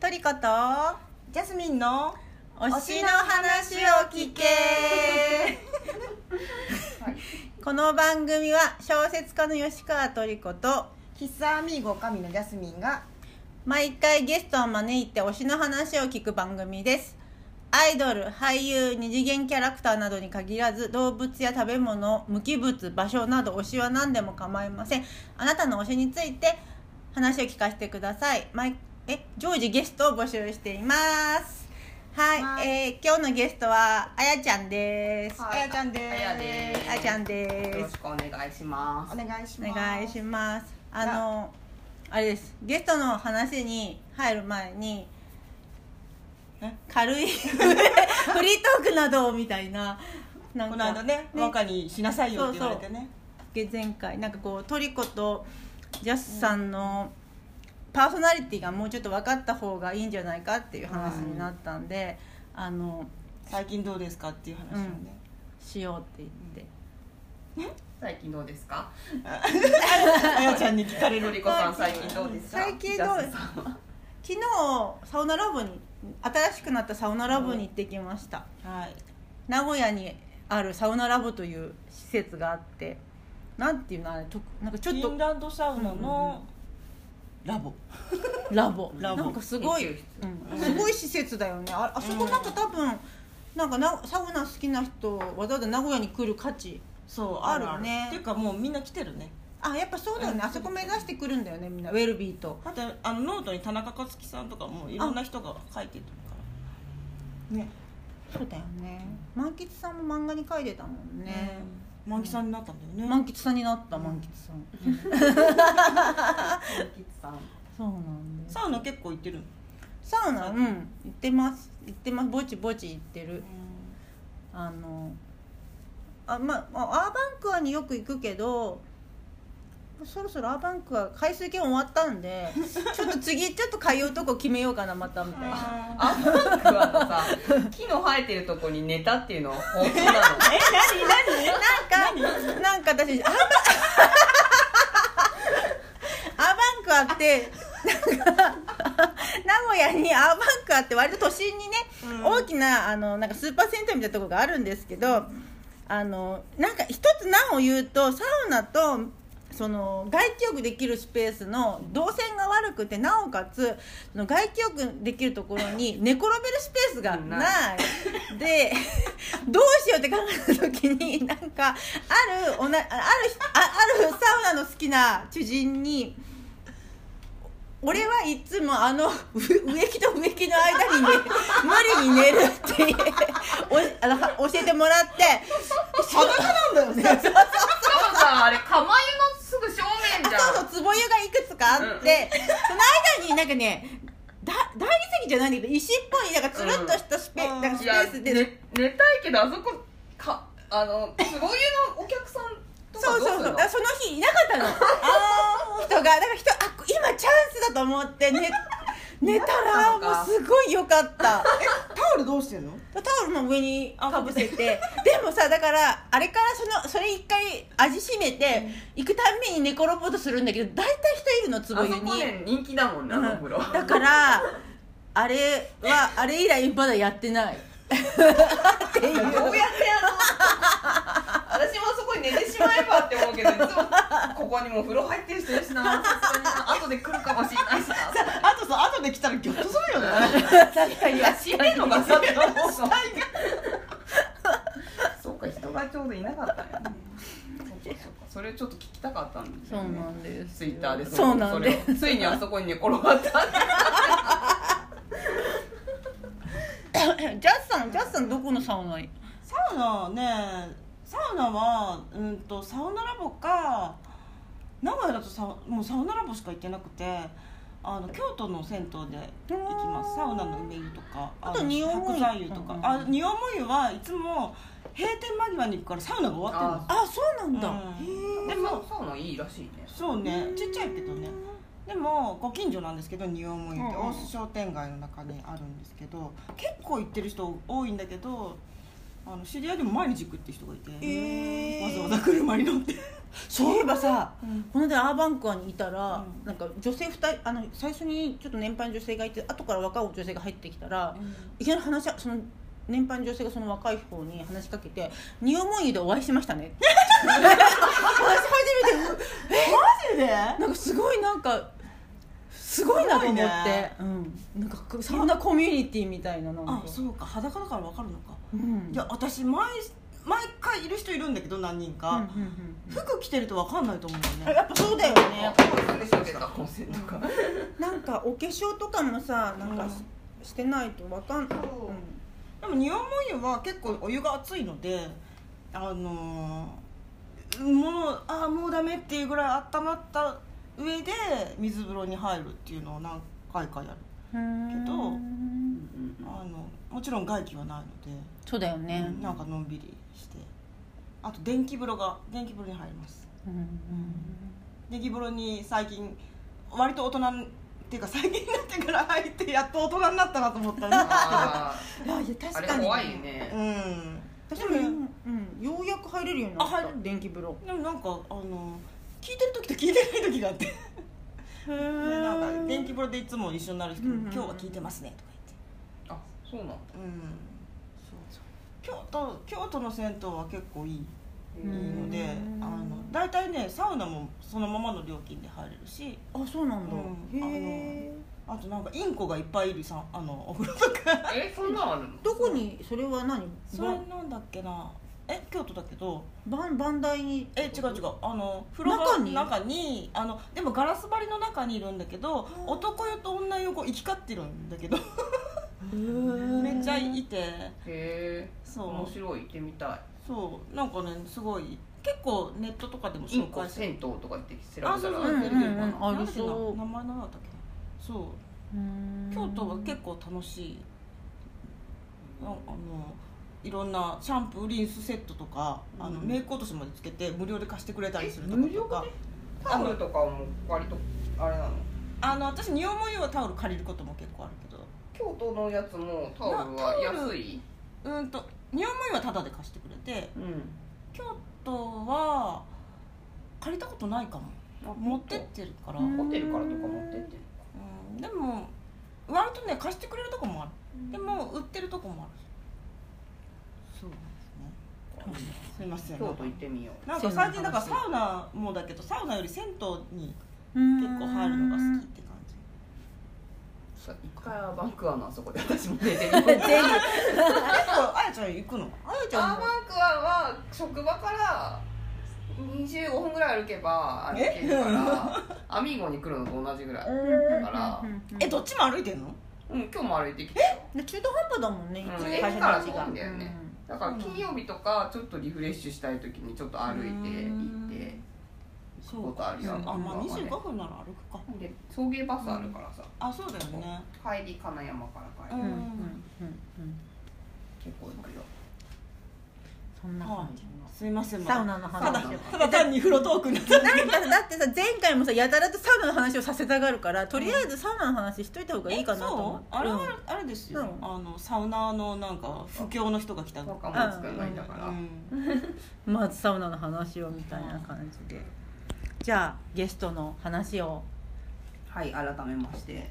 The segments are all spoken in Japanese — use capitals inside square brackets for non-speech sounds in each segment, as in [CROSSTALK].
トリコとジャスミンの推しの話を聞け。[LAUGHS] この番組は小説家の吉川トリコと喫茶アミーゴ神のジャスミンが毎回ゲストを招いて推しの話を聞く番組です。アイドル俳優二次元キャラクターなどに限らず動物や食べ物無機物場所など推しは何でも構いません。あなたの推しについて話を聞かせてください。毎え常時ゲストを募集しています。はい、はいえー今日のゲストはあやちゃんです、あやちゃんです。あやです。あやちゃんよです。ろしくお願いします。お願いします。お願いします。あのあれです。ゲストの話に入る前にえ軽い [LAUGHS] フリートークなどみたいななんこの間ね若にしなさいよって言われてね。前回なんかこうトリコとジャスさんのパーソナリティがもうちょっと分かった方がいいんじゃないかっていう話になったんで、あの最近どうですかっていう話をね、しようって言って。最近どうですか？[LAUGHS] あやちゃんに聞かれるのりこさん最近。どうですか？最近どう？ジャスさんは昨日サウナラボに新しくなったサウナラボに行ってきました、はい。名古屋にあるサウナラボという施設があってなんていうのあれとなんかちょっと。フィンランドサウナのラボ。ラボ。ラボ。なんかすごい、すごい施設だよね。ああそこなんか多分なんかなサウナ好きな人わざわざ名古屋に来る価値そうあるよね。っていうかもうみんな来てるね。あやっぱそうだよね、うん。あそこ目指してくるんだよねみんな。ウェルビーと。あとあのノートに田中克樹さんとかもいろんな人が書いてるから。ね。そうだよね。満喫さんも漫画に書いてたもんね、満喫さんになったんだよね。満喫さんになった満喫さん、キッズさん。そうなんですサウナ結構行ってるの？サウナうん。行ってます。行ってます。ぼちぼち行ってる。あのあまあアーバンクアによく行くけどそろそろアーバンクア回数券終わったんで [LAUGHS] ちょっと次ちょっと通うとこ決めようかなまたみたいな。アンバンクはさ木の生えてるとこに寝たっていうのは本当なのなんかなんか私アーバン [LAUGHS] アーバンクアってなんか名古屋にアーバンクアって割と都心にね、うん。大きなあのなんかスーパー銭湯みたいなところがあるんですけどあのなんか一つ難を言うとサウナとその外気浴できるスペースの動線が悪くてなおかつその外気浴できるところに [LAUGHS] 寝転べるスペースがない。で [LAUGHS] どうしようって考えた時になんかあるおなああるああるサウナの好きな知人に俺はいつもあのう植木と植木の間にね [LAUGHS] 無理に寝るっておあのは教えてもらって。裸なんだよね。しかもさあれ釜湯のすぐ正面じゃん。そうそうつぼ湯がいくつかあって、その間になんかねだ大理石じゃないんだけど石っぽいなんかつるっとしたスペ,、うん。なんかスペースで、寝寝たいけどあそこかあのつぼ湯のお客さんとかそうそうどうするのそう。だからその日いなかったの [LAUGHS] 人がだから人あ今チャンスだと思って寝 [LAUGHS] 寝たらもうすごい良かった。タオルどうしてんの？タオルの上にかぶせて。でもさだからあれからそのそれ一回味しめて、行くたんびに寝転ぼうとするんだけど大体人いるのつぼあ湯に、ね人気だもんねあのお風呂。だからあれはあれ以来まだやってない。[LAUGHS] っていう。どうやってやるの？[LAUGHS] 私も寝てしまえばって思うけどいつもここにも風呂入ってる人いるしな。さすがに後で来るかもしれないしな。あとさ後で来たらギョッとするよね。確かに。いや死ねんのかさって思うの。そうか人がちょうどいなかったね。それちょっと聞きたかったんですそうよねなんですツイッターでそうなんです。ついにあそこに寝転がった。[LAUGHS] ジャスさんジャスさんどこのサウナに？サウナねサウナはうんとサウナラボか名古屋だとサウもうサウナラボしか行ってなくてあの京都の銭湯で行きます。サウナの梅湯とかあとの仁王門湯とか、うん。あ仁王門湯はいつも閉店間際に行くからサウナが終わってるんですあそうなんだ、うん。へえでもサウナいいらしいね。そうね。ちっちゃいけどね。でもご近所なんですけど仁王門湯って大須商店街の中にあるんですけど結構行ってる人多いんだけどあの知り合いでも毎日行くって人がいて、えー。わざわざ車に乗って。[LAUGHS] そういえばさ、うん。この間アーバンクアにいたら、うん。なんか女性2人あの最初にちょっと年配の女性がいて後から若い女性が入ってきたら、いきなり話しその年配の女性がその若い方に話しかけて「ニオモン湯でお会いしましたね」話し始めてマジで？なんかすごいなんかすごいなと思って、ね。うん、なんかサウナコミュニティみたいななんか。あそうか。裸だから分かるのか、うん。いや私毎毎回いる人いるんだけど何人か、うんうんうんうん。服着てると分かんないと思うよね。あやっぱそうだよね。そうでしょうとか [LAUGHS] なんかお化粧とかもさなんかし,、してないとわかんない、そうでも仁王門湯は結構お湯が熱いのであのーもうああもうダメっていうぐらい温まった上で水風呂に入るっていうのを何回かやる。うん、けどうん。あのもちろん外気はないので、そうだよね、なんかのんびりして。あと電気風呂が電気風呂に入ります。うん電気風呂に最近割と大人っていうか最近になってから入ってやっと大人になったなと思ったんですあいやいや確かに。れ怖いよね。うん。私も、うん、ようやく入れるようになった。あ入る電気風呂。でもなんかあの聞いてる時と聞いてない時があって。なんか電気風呂でいつも一緒になる人にうんうんうん。今日は聞いてますね」とかあそうなんだ。言ってうん。そう京都京都の銭湯は結構いいいいうんのであの大体ねサウナもそのままの料金で入れるし。あそうなんだ、うん。へえあとなんかインコがいっぱいいるさあのお風呂とか。えそんなんあるの？どこに？それは何？それなんだっけな。え京都だけど。バンバンダイに？え違う違う。あの風呂中に？の中にあのでもガラス張りの中にいるんだけど男湯と女湯こう行き交ってるんだけどめっちゃいて。へえ。そう。面白い。行ってみたい。そう。なんかねすごい結構ネットとかでもインコ紹介する。銭湯とかって調べたら。あそうそうう。ん出てくるかなうんそう名前何だったっけ？なそう。うん。京都は結構楽しい。ああのいろんなシャンプーリンスセットとか、あのうんメイク落としまでつけて無料で貸してくれたりするとえ無料ことかタオルとかも割とあれなの？あの私仁王門湯はタオル借りることも結構あるけど京都のやつもタオルは安い。うんと仁王門湯はタダで貸してくれてうん。京都は借りたことないかも。あ持ってってるから、うんホテルからとか持ってってうんでも割とね貸してくれるとこもある。でも売ってるとこもある。そうですね。すいません。京都行ってみよう。なんか最近だからサウナもだけどサウナより銭湯に結結構入るのが好きって感じさ一回はバンク。アのあそこで私も寝てみよう全部結構あやちゃん行くの？あやちゃんバンクアは職場から25分ぐらい歩けば歩けるからアミーゴに来るのと同じぐらい。うん。だからえどっちも歩いてんの？うん今日も歩いてきたよ。で中途半端だもんね、うんから遠会社の位置がいん。だよねだから金曜日とかちょっとリフレッシュしたい時にちょっと歩いて行って。そうことあるよあまあうん。25分なら歩くか。で送迎バスあるからさ。あそうだよね。帰り金山から帰る。うんうんうん。うんうん結構行くよ。そんな感じの。すいません。サウナの話。ただただ単に風呂トークになったなんかだってさ前回もさやたらとサウナの話をさせたがるからとりあえずサウナの話しといた方がいいかなと思ってそう。あれうん。はあれですよ、うん。あのサウナーのなんか不況の人が来たの若松くん。がいたかまずサウナの話をみたいな感じでじゃあゲストの話を。はい改めまして。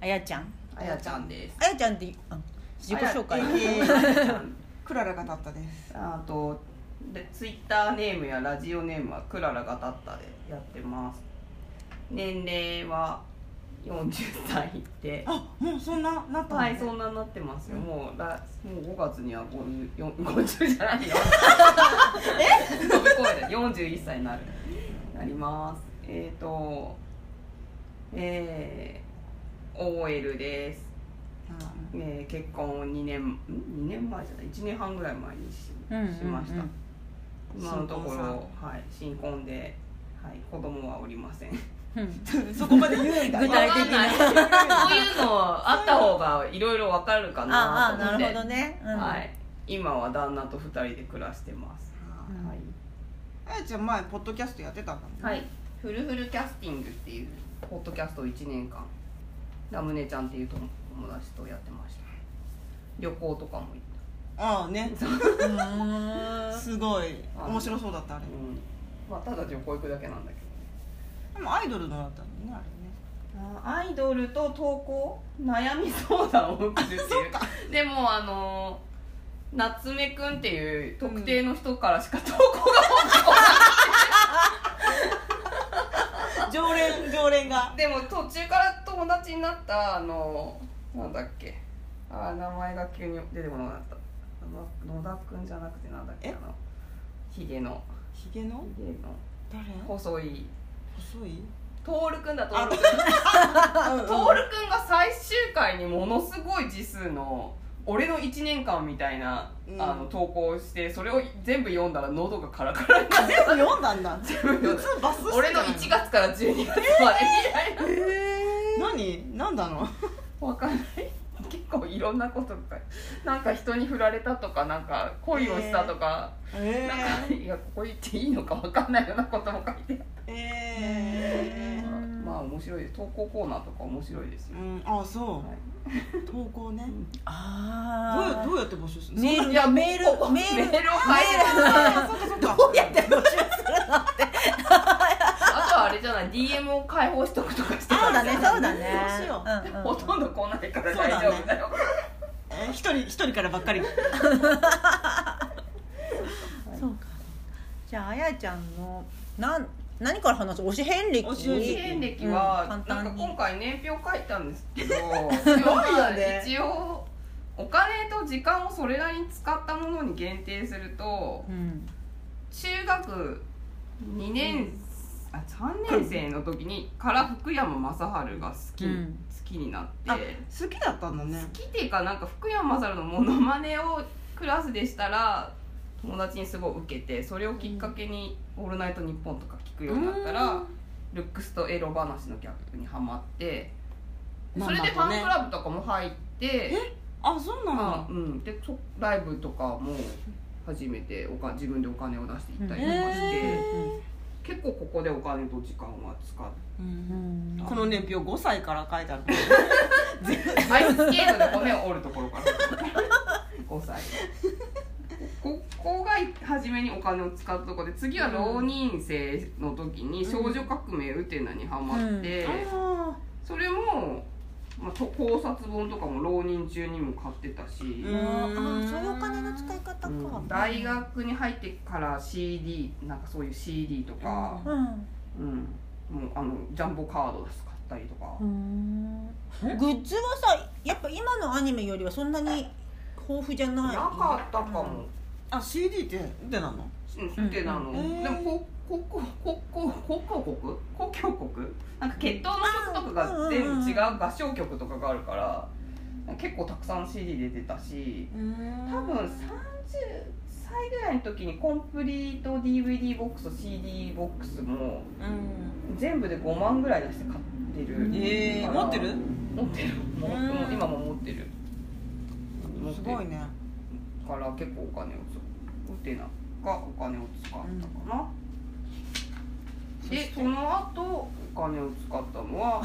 あやちゃん。あやちゃんです。あやちゃんってあ自己紹介。[LAUGHS] クララが立ったです。あとでツイッターネームやラジオネームはクララがたったでやってます。年齢は40歳で。あもうそんななったのはいそんなになってますよ。もうらもう5月には50 50じゃないよ。[LAUGHS] え？飛び越えた41歳になるなります。えっ、ー、とえー、OL です。えー結婚2年ん？2年前じゃない？1年半ぐらい前にし,、しました。今のところはい新婚で、はい、子供はおりません。うん。[LAUGHS] そこまで言うんだ。具体的な。そういうのあった方がいろいろわかるかあなあと思って。なるほどね、うん。はい。今は旦那と2人で暮らしてます、うん。はいあやちゃん前ポッドキャストやってたんだもんね。はい、フルフルキャスティングっていう。ポッドキャストを1年間。ラムネちゃんっていう友友達とやってました。旅行とかも行っああね。うん。すごい。面白そうだったあれ。うん。まあただ旅行行くだけなんだけど。でもアイドルのだったのねあれね。あアイドルと投稿？悩み相談を受けるっていう。でもあの夏目くんっていう特定の人からしか投稿が常連常連がでも途中から友達になったあのなんだっけ。あー名前が急に出てこなかった。あの野田くんじゃなくてなんだっけあえのひげの。ひげの？ひげの。誰？細い。細い？トールくんだトールくん。トールくんが最終回にものすごい字数の俺の1年間みたいな、うん。あの投稿をしてそれを全部読んだら喉がカラカラになって全部読んだんだ。全部読んだ普通バスして俺の1月から12月まで。みたいな何？何だの？わかんない。結構いろんなことがなんか人に振られたとかなんか恋をしたとか、えなんかいやここ言っていいのかわかんないようなことも書いてあって、ええまあ面白い。です投稿コーナーとか面白いですよ、うん。あそう。はい。投稿ね。あー。どうやどうやって募集するの？メールいやメールメール。メールを書いてあそっかそっか。どうやって募集するのって。あとはあれじゃない？DM を開放しとくとかしてそうだね。そうだね。そうしよう。んうん。ほとんど来ないから大丈夫。だよえー一人一人からばっかり。そうか。じゃああやちゃんのなん何から話す推し遍歴？推し遍歴は、うん簡なんか単に今回年表書いたんですけどすごいよね一応お金と時間をそれなりに使ったものに限定するとうん。中学2年、あ3年生の時にから福山雅治が好き,、うん。好きになって。あ好きだったんだね。好きっていうかなんか福山雅治のモノマネをクラスでしたら友達にすごい受けてそれをきっかけに「オールナイトニッポン」とか聞くようになったらルックスとエロ話のギャップにはまってそれでファンクラブとかも入って、あそうなの？まあうん、でそライブとかも初めておか自分でお金を出していったりとかして、え結構ここでお金と時間は使っうんこの年表5歳から書いてある。[LAUGHS] アイススケートで骨を折るところから。[LAUGHS] 5歳ここが初めにお金を使ったところで次は浪人生の時に「少女革命ウテナ」にハマって、あそれも、まあ、と考察本とかも浪人中にも買ってたし、うん。あーそういうお金の使い方か、うん大学に入ってから CD なんかそういう CD とか、うん。うん。もうあのジャンボカードです買ったりとか。うん。グッズはさやっぱ今のアニメよりはそんなに豊富じゃない？なかったかも、あ CD ってでなの？うん、ってなの、うん。でもこここここ公共国？公共国？なんか血統の曲とかが全部違う合唱曲とかがあるから結構たくさん CD 出てたし多分30歳ぐらいの時にコンプリート DVD ボックスと CD ボックスもうん。全部で5万ぐらい出して買ってるえー、持ってる？持ってる。も今も持ってる持ってる。すごいね。から結構お金をそうウテナがお金を使ったかな、でその後お金を使ったのは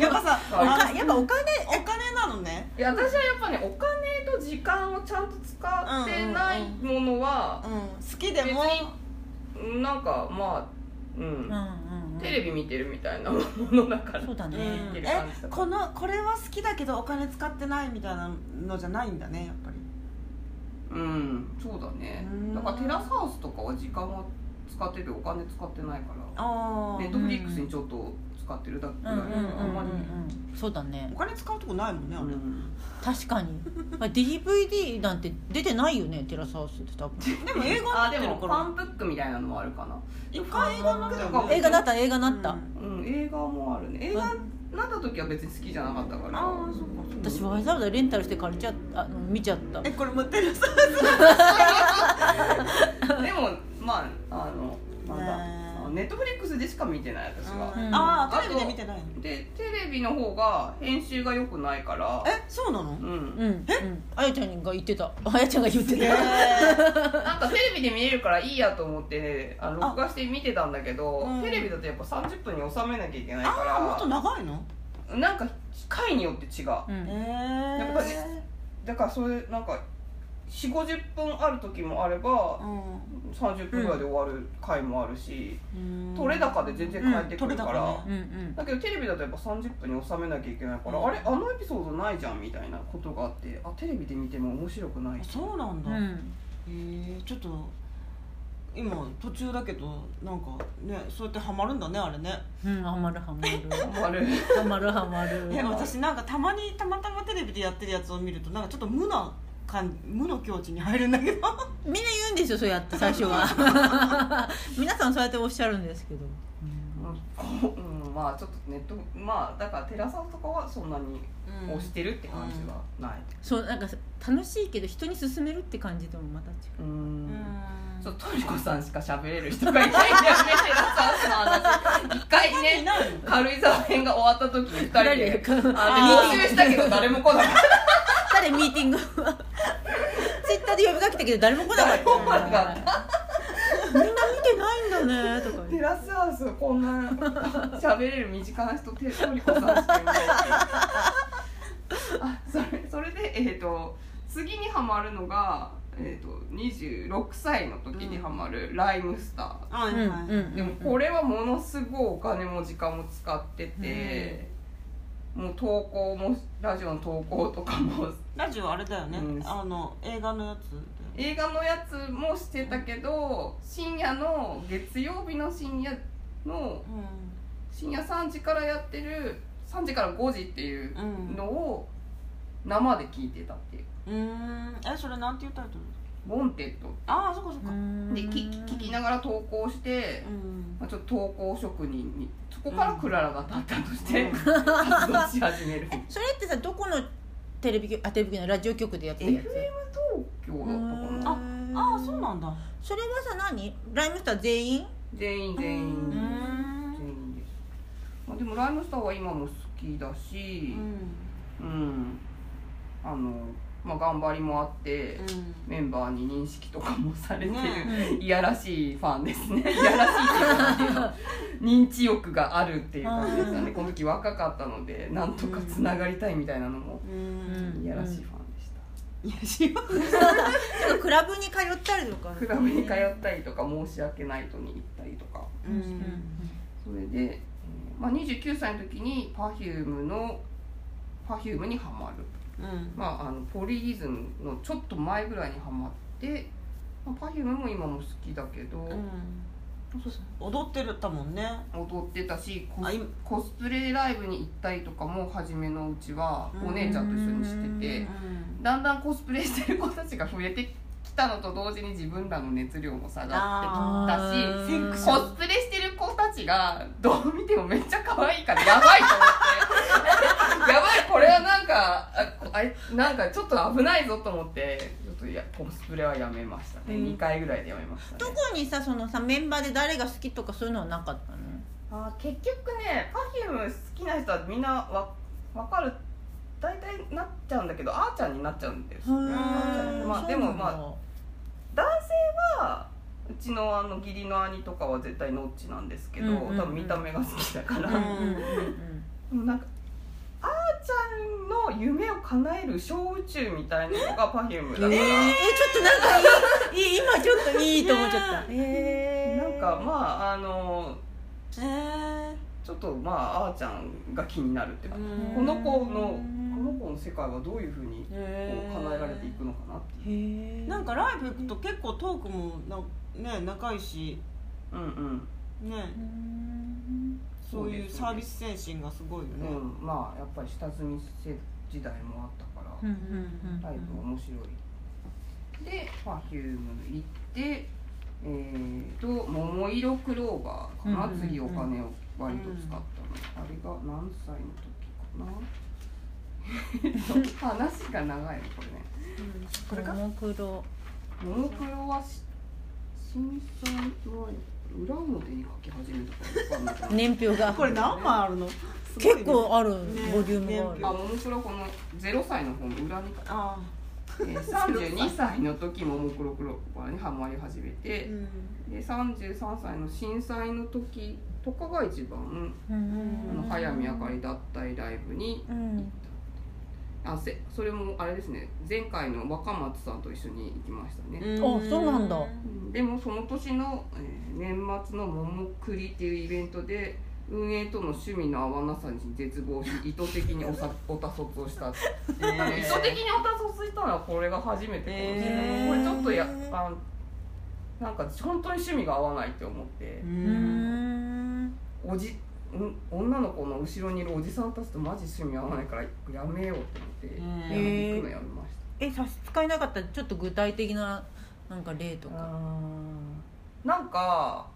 やっぱさやっぱお金お金なのね。いや私はやっぱねお金と時間をちゃんと使ってないものはうん。好きでも。別なんかまあうん、うんうんうん。テレビ見てるみたいなものだからそうだね、うんえこのこれは好きだけどお金使ってないみたいなのじゃないんだねうん。そうだね。うん。だからテラスハウスとかは時間は使っててお金使ってないから。あネットフリックスにちょっと使ってるだけぐらいだからあんまり。うんそうだね。お金使うとこないもんねあれ、うん。確かに。あ DVD なんて出てないよねテラスハウスって多分。でも映画になってるから。もファンブックみたいなのもあるかな。一回映画になった映画だった映画なった、うん。映画もあるね。映画なった時は別に好きじゃなかったから。ああそうか私わざわざレンタルして借りちゃった。[LAUGHS] あの見ちゃったえこれもテレサでもまああのなんだ。ねえネットフリックスでしか見てない私は。うん。ああテレビで見てないの？でテレビの方が編集が良くないから。えそうなの？うん。うんうん。あやちゃんが言ってた。[LAUGHS] あやちゃんが言ってた。[LAUGHS] なんかテレビで見れるからいいやと思ってあのあ。録画して見てたんだけどうん。テレビだとやっぱ30分に収めなきゃいけないかああもっとら長いの？なんか回によって違う。うん。えやっぱりだからそれなんか4 5 0分ある時もあればう30分ぐらいで終わる回もあるし、ん。取れ高で全然変えてくるから、うん取れ高ね。うんうん。だけどテレビだとやっぱ30分に収めなきゃいけないから、うん。あれあのエピソードないじゃんみたいなことがあってあテレビで見ても面白くないあそうなんだ、へうん。えちょっと今途中だけどなんかねそうやってハマるんだねあれね。うんハマるハマる。あれハマるハマる。え私なんかたまにたまたまテレビでやってるやつを見るとなんかちょっと無な感無の境地に入るんだけど。みんな言うんですよそうやって最初は。[LAUGHS] 皆さんそうやっておっしゃるんですけど、うん。こううん、まあちょっとネットまあだからテラサとかはそんなに押してるって感じはない。そうなんか楽しいけど人に勧めるって感じともまた違う。うん。うんちょっとトリコさんしか喋れる人がいないんだよね一回ね軽井沢編が終わった時に二人で。したけど誰も来なかった。[LAUGHS] 誰？ミーティング。ツイッターで呼びかけたけど誰も来なかった。みんな見てないんだね。とかテラスハウスこんな喋れる身近な人テトリコさんしかいないあそれそれでえっ、と次にハマるのが、えー、と26歳の時にハマるライムスター、はいはい、うんうんでもこれはものすごいお金も時間も使ってて、もう投稿もラジオの投稿とかも。ラジオあれだよね、うん。あの映画のやつ映画のやつもしてたけど深夜の月曜日の深夜の深夜3時からやってる3時から5時っていうのを生で聞いてたっていううん。うんえそれなんていうタイトル「ウォンテッド。ああそっかそっか。でき聞きながら投稿して、うん。まあ、ちょっと投稿職人にそこからクララが立ったとして、うん。活動し始める。[LAUGHS] それってさどこのテレビ局あテレビ局のラジオ局でやって FM るやつ？東京だったかな。ああそうなんだ。それはさ何？ライムスター全員？全員全員。うん。全員です、まあ、でもライムスターは今も好きだしうん。うん、あのまあ頑張りもあって、うん。メンバーに認識とかもされてる、ね。いやらしいファンですね。[LAUGHS] いやらしいっていうかなんていうの認知欲があるっていう感じですよね。この時若かったのでなんとかつながりたいみたいなのもうん。いやらしいファンでした、いや知らないなんかクラブに通ったりとかクラブに通ったりとか申し訳ないとに行ったりとか。うん。それで、えーまあ、29歳の時に Perfume の Perfume にハマる。うんまあ、あのポリリズムのちょっと前ぐらいにハマって、まあ、Perfume も今も好きだけど、踊ってたもんね。踊ってたしコスコスプレライブに行ったりとかも初めのうちはお姉ちゃんと一緒にしててだんだんコスプレしてる子たちが増えてきたのと同時に自分らの熱量も下がってきたしコスプレしてる子たちがどう見てもめっちゃ可愛いからやばいと思って。[LAUGHS] やばいこれはなんかあれなんかちょっと危ないぞと思ってちょっとやコスプレはやめましたね、うん。2回ぐらいでやめましたね。特にさそのさメンバーで誰が好きとかそういうのはなかったの？あー結局ね Perfume 好きな人はみんなわ分かる大体なっちゃうんだけどあーちゃんになっちゃうんですよ。ねまあでもまあ男性はうちのあの義理の兄とかは絶対ノッチなんですけど、多分見た目が好きだから、うなんかあーちゃんの夢を叶える小宇宙みたいなのが Perfume だから、えー、ちょっとなんかいい今ちょっといいと思っちゃった。え [LAUGHS] なんかまああのえーちょっとまああーちゃんが気になるっていうか、うん。この子のこの子の世界はどういうふうにこう叶えられていくのかなっていう。なんかライブ行くと結構トークもなね仲いいし。うんうん。ね。そういうサービス精神がすごいよね、うん、まあやっぱり下積み時代もあったから、ライブ面白い。で Perfume 行ってえー、と「桃色クローバー」かな、うんうんうん。次お金を割と使ったの、あれが何歳の時かな？えっと話が長いのこれね。これか？もクロ。モノクロはし震災は裏表に書き始めたから年表が。これ何枚あるの？ね結構あるねボリュームがある。あモノクロこの0歳の方の裏にあえー32歳の時ももクロクロにハマり始めあ。てう、んで33歳の震災の時とかが一番、うん。あの早見あかり脱退ライブにうん。あせそれもあれですね。前回の若松さんと一緒に行きましたね、あそうなんだ。うん。でもその年の、えー年末の桃栗っていうイベントで運営との趣味の合わなさに絶望し意図的におさおたそつをした、え [LAUGHS] ー意図的におたそつしたのはこれが初めてかもしれない、へー。これちょっとやあなんか本当に趣味が合わないって思って。う、うんんおじん女の子の後ろにいるおじさんたちとマジ趣味合わないからやめようって思って、行くのやめました。え差し支えなかったらちょっと具体的ななんか例とか？なんか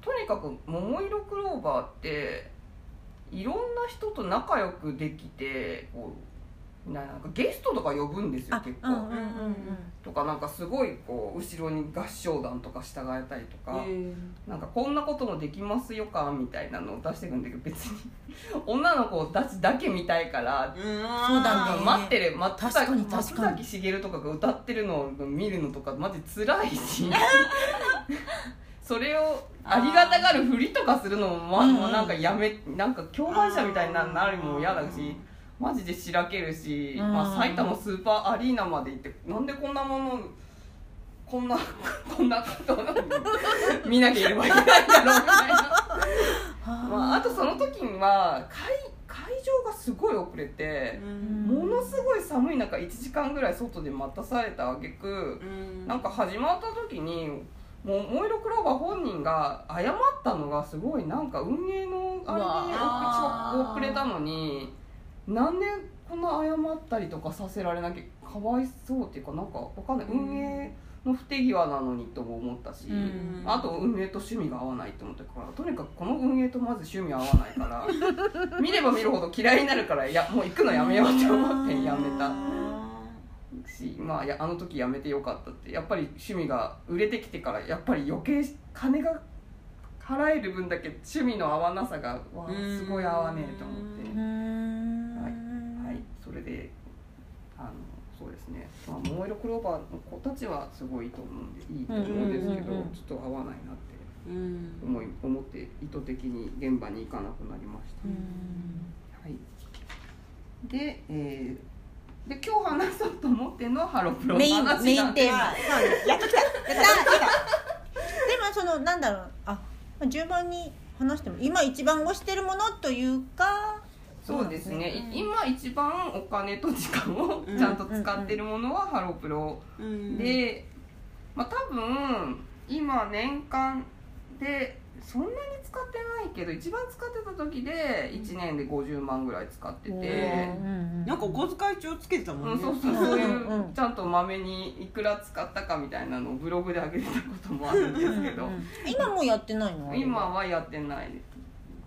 とにかく「桃色クローバー」っていろんな人と仲良くできてこうななんかゲストとか呼ぶんですよあ結構、うんうんうんとかなんかすごいこう後ろに合唱団とか従えたりとか、え。なんかこんなこともできますよかみたいなのを出してくんだけど別に [LAUGHS] 女の子たちだけ見たいからー。そうだね。待ってる。松確かに崎確かに。松崎しげるとかが歌ってるのを見るのとかマジ辛いし。[LAUGHS] それをありがたがるふりとかするのも,、まうんうん。もうなんかやめなんか共犯者みたいにななるのも嫌だしマジでしらけるし、うん。まあ、埼玉スーパーアリーナまで行ってなんでこんなものこんな [LAUGHS] こんなことを見なきゃいけないんだろうみたいな。[LAUGHS] まあ、あとその時には会会場がすごい遅れて、ものすごい寒い中1時間ぐらい外で待たされた挙句なんか始まった時にもうモイロクローバー本人が謝ったのがすごいなんか運営のあれで遅れたのになんでこんな謝ったりとかさせられなきゃかわいそうっていうかなんかわかんない、運営の不手際なのにとも思ったし、うん。あと運営と趣味が合わないと思ったからとにかくこの運営とまず趣味合わないから [LAUGHS] 見れば見るほど嫌いになるからいやもう行くのやめようって思ってやめた。し、まあ、やあの時やめてよかったって。やっぱり趣味が売れてきてからやっぱり余計金が払える分だけ趣味の合わなさがわあすごい合わねえと思って、うーんはい、それであのそうですね、まあ、桃色クローバーの子たちはすごいいいと思うんでいいと思うんですけど、うんうんうんうん。ちょっと合わないなってうん。思い思って意図的に現場に行かなくなりました。はい、で,、えー、で今日話そうと思ってるのはハロプロのメイン話メインテーマ。やっときた。やった。やった。でもそのなんだろう。あまあ順番に話しても今一番推してるものというかそうですね、うんい今一番お金と時間をちゃんと使ってるものはハロプロ、で、まあ、多分今年間でそんなに使ってないけど一番使ってた時で1年で50万ぐらい使ってて。なんかお小遣い帳つけてたもうんん、ねそうそうそう。いうんうん。うちゃんとまめにいくら使ったかみたいなのをブログで上げてたこともあるんですけど。うんうん今もうやってないの？今はやってない。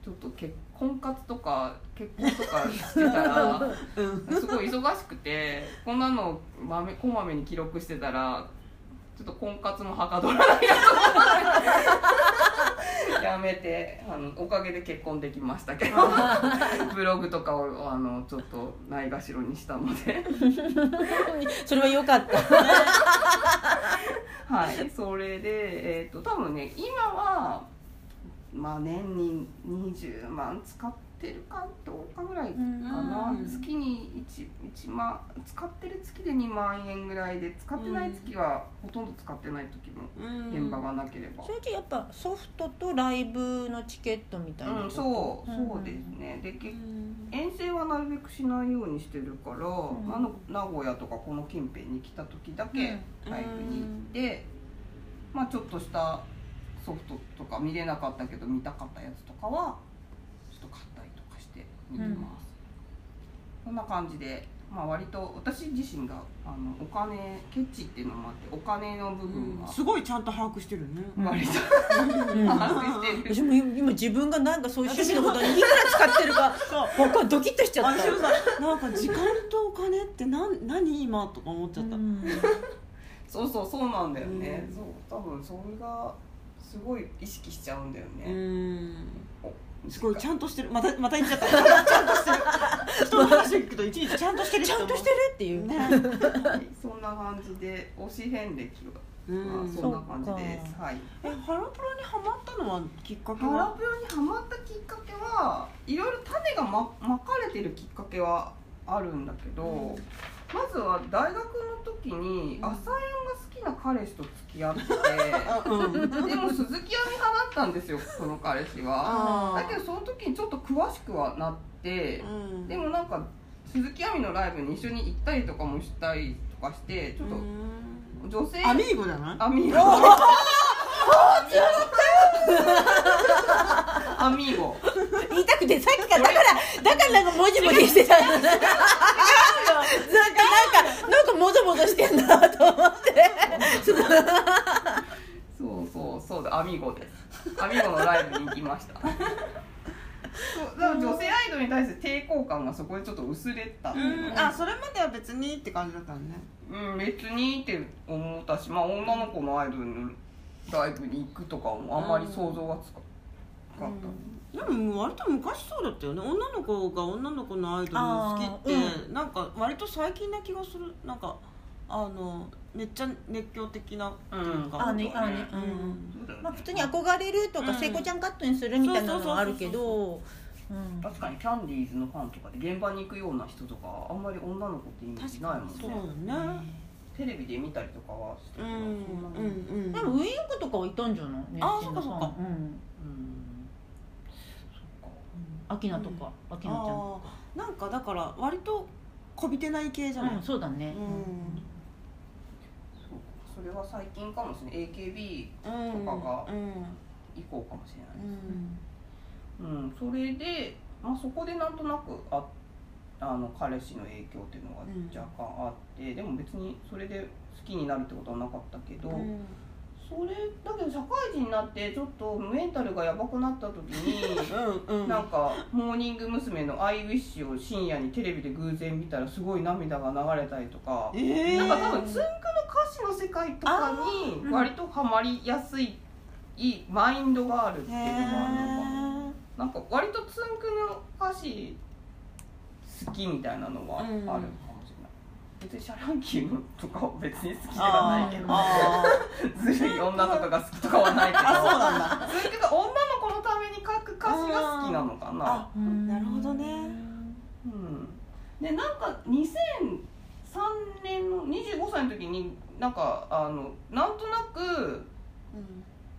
ちょっと結婚活とか結婚とかしてたら [LAUGHS] うん。すごい忙しくてこんなのまめこまめに記録してたらちょっと婚活もはかどらないなと思って。やめてあのおかげで結婚できましたけど。[LAUGHS] ブログとかをあのちょっとないがしろにしたので。[LAUGHS] それは良かった。はい。それでえっ、と多分ね今はまあ年に20万使ってるかどうかぐらいかな、うん。月に 1, 1万使ってる月で2万円ぐらいで使ってない月はほとんど使ってない時も現場がなければ。それじゃやっぱソフトとライブのチケットみたいなうん、そううんそうですね。でけ遠征はなるべくしないようにしてるから、ん。あの名古屋とかこの近辺に来た時だけライブに行って、まあちょっとしたソフトとか見れなかったけど見たかったやつとかはちょっと買ったりとかして見てます、こんな感じで、まあ、割と私自身があのお金ケチっていうのもあってお金の部分はすごいちゃんと把握してるね。割とうん。把握してる、私も今自分がなんかそういう趣味のことにいくら使ってるか僕はドキッとしちゃった。なんか時間とお金って何何今とか思っちゃった。うん。[LAUGHS] そうそうそうなんだよね、うん。そう多分それがすごい意識しちゃうんだようね、すごいちゃんとしてる。またまた言っちゃった。ちゃんとしてる。人の話聞くといちいちちゃんとしてるちゃんとしてるっていう。ねはい。そんな感じで推し遍歴は、うん。まあ、そんな感じです。そはい。えハロプロにハマったのはきっかけハロはプロにハマったきっかけはいろいろ種がままかれてるきっかけはあるんだけど、まずは大学の時に朝やんが好きな彼氏と付き合って、うん。でも鈴木亜美派だったんですよその彼氏は。あだけどその時にちょっと詳しくはなってうん。でもなんか鈴木亜美のライブに一緒に行ったりとかもしたりとかしてちょっうん。と女性アミーゴじゃない？アミーゴ [LAUGHS] [LAUGHS] アミーゴ。言いたくてさっきからだからだからなんかもじもじしてた。のずっとなんかなんかもぞもぞしてんなと思って。そうそうそうだアミーゴです。アミーゴのライブに行きました。そうだから女性アイドルに対して抵抗感がそこでちょっと薄れた。あそれまでは別にって感じだったのね。うん別にって思ったしまあ女の子のアイドルのライブに行くとかもあんまり想像がつかなかった、でも割と昔そうだったよね。女の子が女の子のアイドル好きって、なんか割と最近な気がする。なんかあのめっちゃ熱狂的なっていうか、あねあね。ううんうだよねまあ、普通に憧れるとか、うん。聖子ちゃんカットにするみたいなのはあるけど。うん。確かにキャンディーズのファンとかで現場に行くような人とかあんまり女の子ってイメージないもんね。そうだねテレビで見たりとかはしてるけど、うんでもウインクとかはいたんじゃない？あ熱心なそっかそっか。うん。うん。そっか。アキナとか、アキナちゃんなんかだから割とこびてない系じゃない、うん、そうだね、そうそれは最近かもしれない。AKB うんとかがうん以降かもしれないうんうん、それで、まあ、そこでなんとなくああの彼氏の影響っていうのが若干あって、でも別にそれで好きになるってことはなかったけど、うんそれだけど社会人になってちょっとメンタルがやばくなった時にうんうんなんかモーニング娘。の「アイウィッシュを深夜にテレビで偶然見たらすごい涙が流れたりとか。えー、なんか多分つんくの歌詞の世界とかに割とハマりやすいマインドがあるっていうのがあるのかな。なんか割とつんくの歌詞好きみたいなのはあるかもしれない、別にシャランキーのとかは別に好きではないけど。あずるい女とかが好きとかはないけど。そうなんだ。女の子のために書く歌詞が好きなのかな。あなるほどね。うん。でなんか2003年の25歳の時になんかあのなんとなく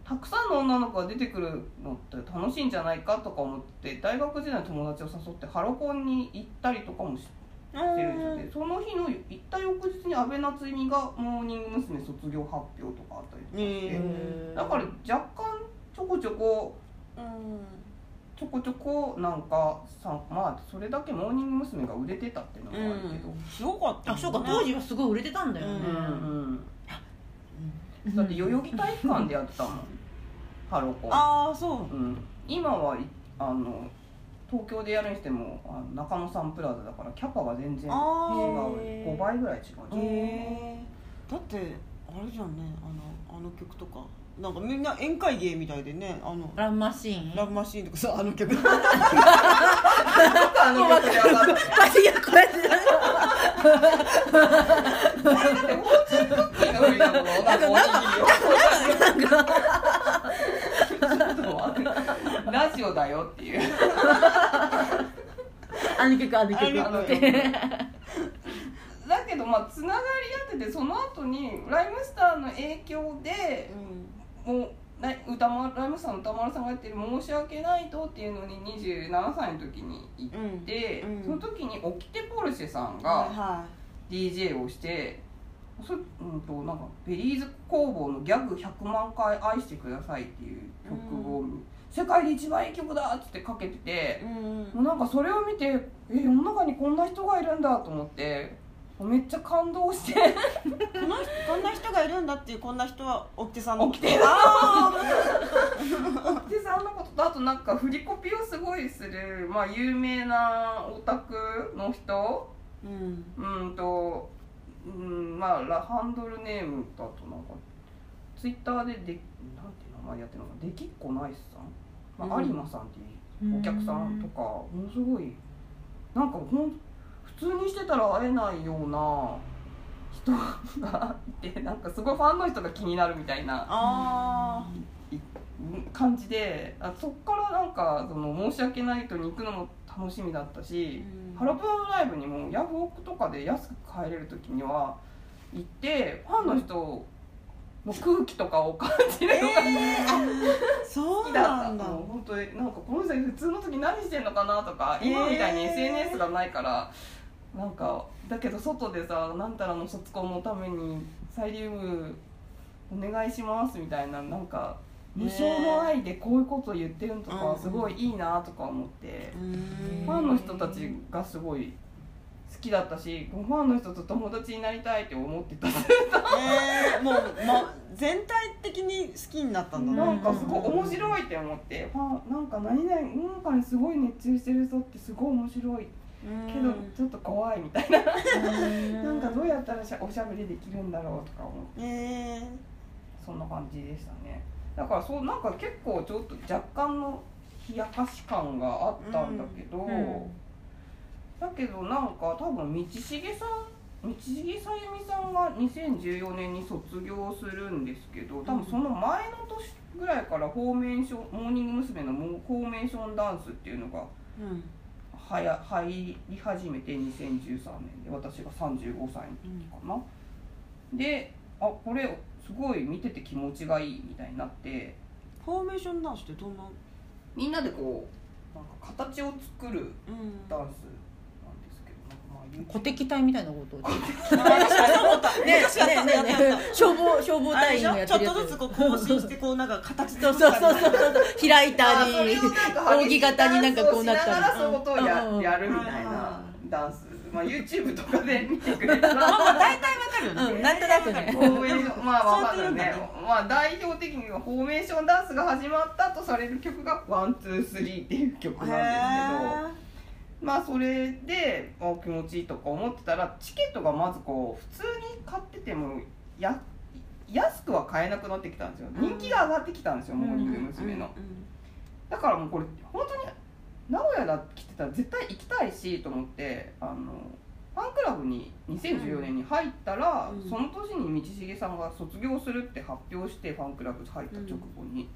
たくさんの女の子が出てくるのって楽しいんじゃないかとか思って大学時代の友達を誘ってハロコンに行ったりとかもしてるんですよでその日の行った翌日に安倍夏実がモーニング娘。卒業発表とかあったりとかして、えだから若干ちょこちょこうん。ちょこちょこなんかさまあそれだけモーニング娘。が売れてたっていうのもあるけど、すごかったあそうか当時はすごい売れてたんだよね、うんうんだって代々木体育館でやってたもん。ハロコ。ンああそう。うん、今はいあの東京でやるにしてもあの中野サンプラザだからキャパが全然違う。あー5倍ぐらい違う。じゃん。へえだってあれじゃんね。あのあの曲とかなんかみんな宴会芸みたいでねあのラブマシーン？ラブマシーンとかさあの曲。[LAUGHS] あの曲で上がったいやこうやってなんかなんかおにぎりをちょっと待ってラジオだよっていうあの曲あの曲ってだけどまあつながり合っててその後にライムスターの影響でもうな歌丸ライムスターの歌丸さんがやってる「申し訳ないと」っていうのに27歳の時に行って、うんうん。その時にオキテポルシェさんはいがは DJ をして、そうんとなんかベリーズ工房の「ギャグ100万回愛してください」っていう曲を、世界で一番いい曲だっつってかけててい、うん。もうなんかそれを見てえ世の中にこんな人がいるんだと思ってめっちゃ感動して。この人こんな人がいるんだっていうこんな人は沖手さんの沖手あでさんのこと。と。あとなんか振りコピをすごいする、まあ、有名なオタクの人。ーうん。うんと、うん、まあラハンドルネームだとなんかツイッターででなんていう名前やってるのかできっこナイスさん、まあうん。有馬さんっていうお客さんとかものすごいなんかほん普通にしてたら会えないような人がいてなんかすごいファンの人が気になるみたいなあ感じであそっからなんかその申し訳ないとに行くのも楽しみだったーうし、ん。ハロプロのライブにもヤフオクとかで安く買えれる時には行ってファンの人の空気とかを感じるのが、そう好きだったなんだもう本当になんかこの人普通の時何してんのかなとか今みたいにえー。SNS がないから、なんかだけど外でさなんたらの卒コンのためにサイリウムお願いしますみたいななんか無償の愛でこういうこと言ってるのとかうんすごいいいなとか思って、うん。ファンの人たちがすごい好きだったしファンの人と友達になりたいって思ってた。えーもう、ま、全体的に好きになったんだね。なんかすごい面白いって思って。ファンなんか何々なんかにすごい熱中してる人ってすごい面白いけどちょっと怖いみたいな。なんかどうやったらしゃおしゃべりできるんだろうとか思って。えー。そんな感じでしたね。だからそうなんか結構ちょっと若干の冷やかし感があったんだけど、うん。だけどなんか多分道重さん道重さゆみさんが2014年に卒業するんですけど多分その前の年ぐらいからフォーメーションモーニング娘。のフォーメーションダンスっていうのがうんはや入り始めて2013年で私が35歳の時かな、であこれすごい見てて気持ちがいいみたいになって。フォーメーションダンスってどんな？みんなでこうなんか形を作るうんダンスどなんかまあ YouTube 鼓笛隊みたいなことをねねねねね。消防消防隊員あれでしょ？がやってるやつ。ちょっとずつこう更新してこうなんか形そうそうそうそうそう。開いたりをなんか扇形になんかこうなったりしながらそういうことをや,、うんやるみたいはいなはダンス、まあ、YouTube とかで見てくれたらまあ大体わかるよね。うんなんとなくね。フォーメーションまあわかるねまあ代表的にはフォーメーションダンスが始まったとされる曲が「 One Two Three っていう曲なんですけどまあそれであ気持ちいいとか思ってたらチケットがまずこう普通に買っててもや安くは買えなくなってきたんですよ。人気が上がってきたんですよ、モーニング娘。の、だからもうこれ本当に名古屋だって来てたら絶対行きたいしと思ってあのファンクラブに2014年に入ったら、うん。その年に道重さんが卒業するって発表してファンクラブ入った直後に、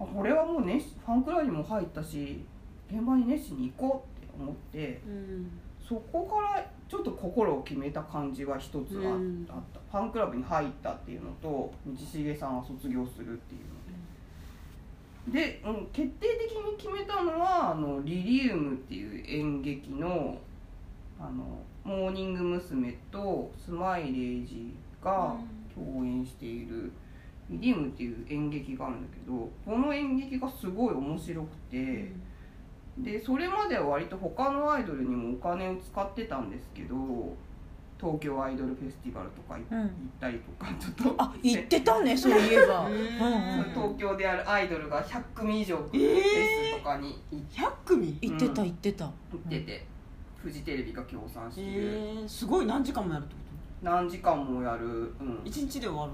あこれはもうねファンクラブにも入ったし現場に熱心に行こうって思ってうんそこからちょっと心を決めた感じは一つあった、うんファンクラブに入ったっていうのと道重さんは卒業するっていうので。で、うん、決定的に決めたのはあのリリウムっていう演劇のあのモーニング娘。とスマイレージが共演しているリリウムっていう演劇があるんだけどこの演劇がすごい面白くて。でそれまでは割と他のアイドルにもお金を使ってたんですけど東京アイドルフェスティバルとか行うん。ったりとか、ちょっと。あ言ってたね [LAUGHS] そういえば。うん。うん。東京であるアイドルが100組以上フェスとかに行100組？言ってた言ってた。ってて、フジテレビが協賛している、えー、すごい。何時間もやるってこ何時間もやる、うん。と1日で終わる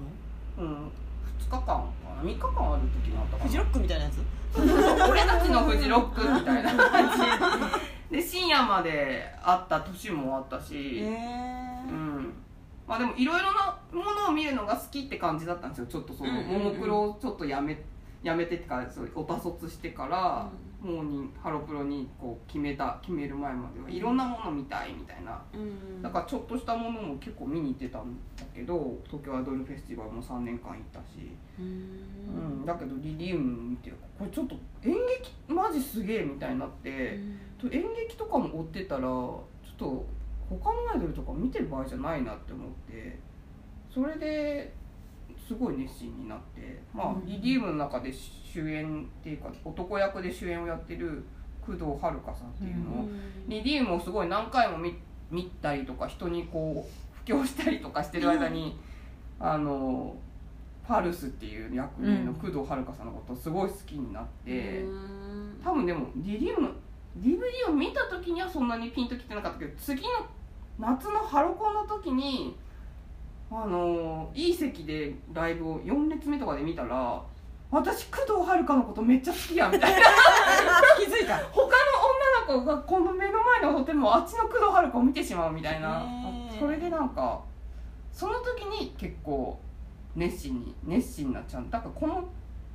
の？うん、2日間かな？3日間ある時もあったかな？フジロックみたいなやつ。俺たちのフジロックみたいな感じ。[LAUGHS] で深夜まであった年もあったし、えうん。まあでもいろいろなものを見るのが好きって感じだったんですよ。ちょっとそのうんうんうんももクロをちょっとやめやめてってかそうおた卒してから、モーニングハロプロにこう決めた決める前まではいろんなもの見たいみたいな。うん。だからちょっとしたものも結構見に行ってたんだけど東京アイドルフェスティバルも3年間行ったし、ううんん、だけどリリウム見てこれちょっと演劇マジすげえみたいになって。と演劇とかも追ってたらちょっと他のアイドルとか見てる場合じゃないなって思って。それですごい熱心になってまあ、うん。リリウムの中で主演っていうか男役で主演をやってる工藤遥さんっていうのを、リリウムをすごい何回も見見たりとか人にこう布教したりとかしてる間に、あのパルスっていう役名の工藤遥さんのことをすごい好きになって。多分でもリリウム DVD を見た時にはそんなにピンときてなかったけど次の夏のハロコンの時にあのいい席でライブを4列目とかで見たら私工藤遥のことめっちゃ好きやみたいな。[LAUGHS] 気づいた。他の女の子がこの目の前のホテルもあっちの工藤遥を見てしまうみたいな。それでなんかその時に結構熱心に熱心なちゃん。だからこの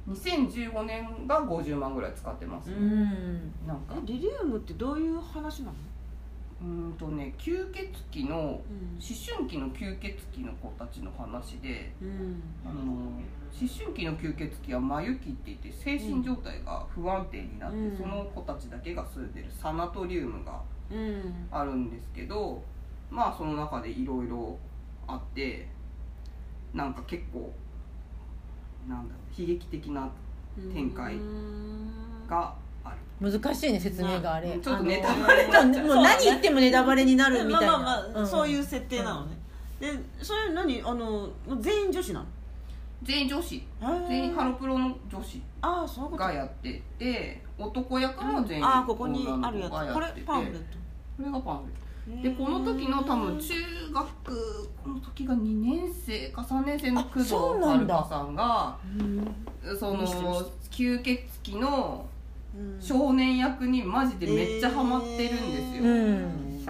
2015年が50万ぐらい使ってます、うん。なんか。えリリウムってどういう話なの？うーんとね吸血鬼の思春期の吸血鬼の子たちの話でうん。あの思春期の吸血鬼は眉期って言って精神状態が不安定になって、うん。その子たちだけが住んでるサナトリウムがうん。あるんですけどまあその中でいろいろあってなんか結構なんだろう悲劇的な展開が。難しいね説明があれ、うんちょっとネタバレになっちゃう。もう何言ってもネタバレになるみたいな、まあまあまあ、ん。そういう設定なのね、でそれ何？あの全員女子なの？全員女子。全員ハロプロの女子ああそういうこと？がやってて男役も全員ああここにあるやつ。これパンフレッこれがパンフレット。トでこの時の多分中学この時が2年生か3年生の工藤遥さんがうん。その吸血鬼のうん少年役にマジでめっちゃハマってるんですよ、うん。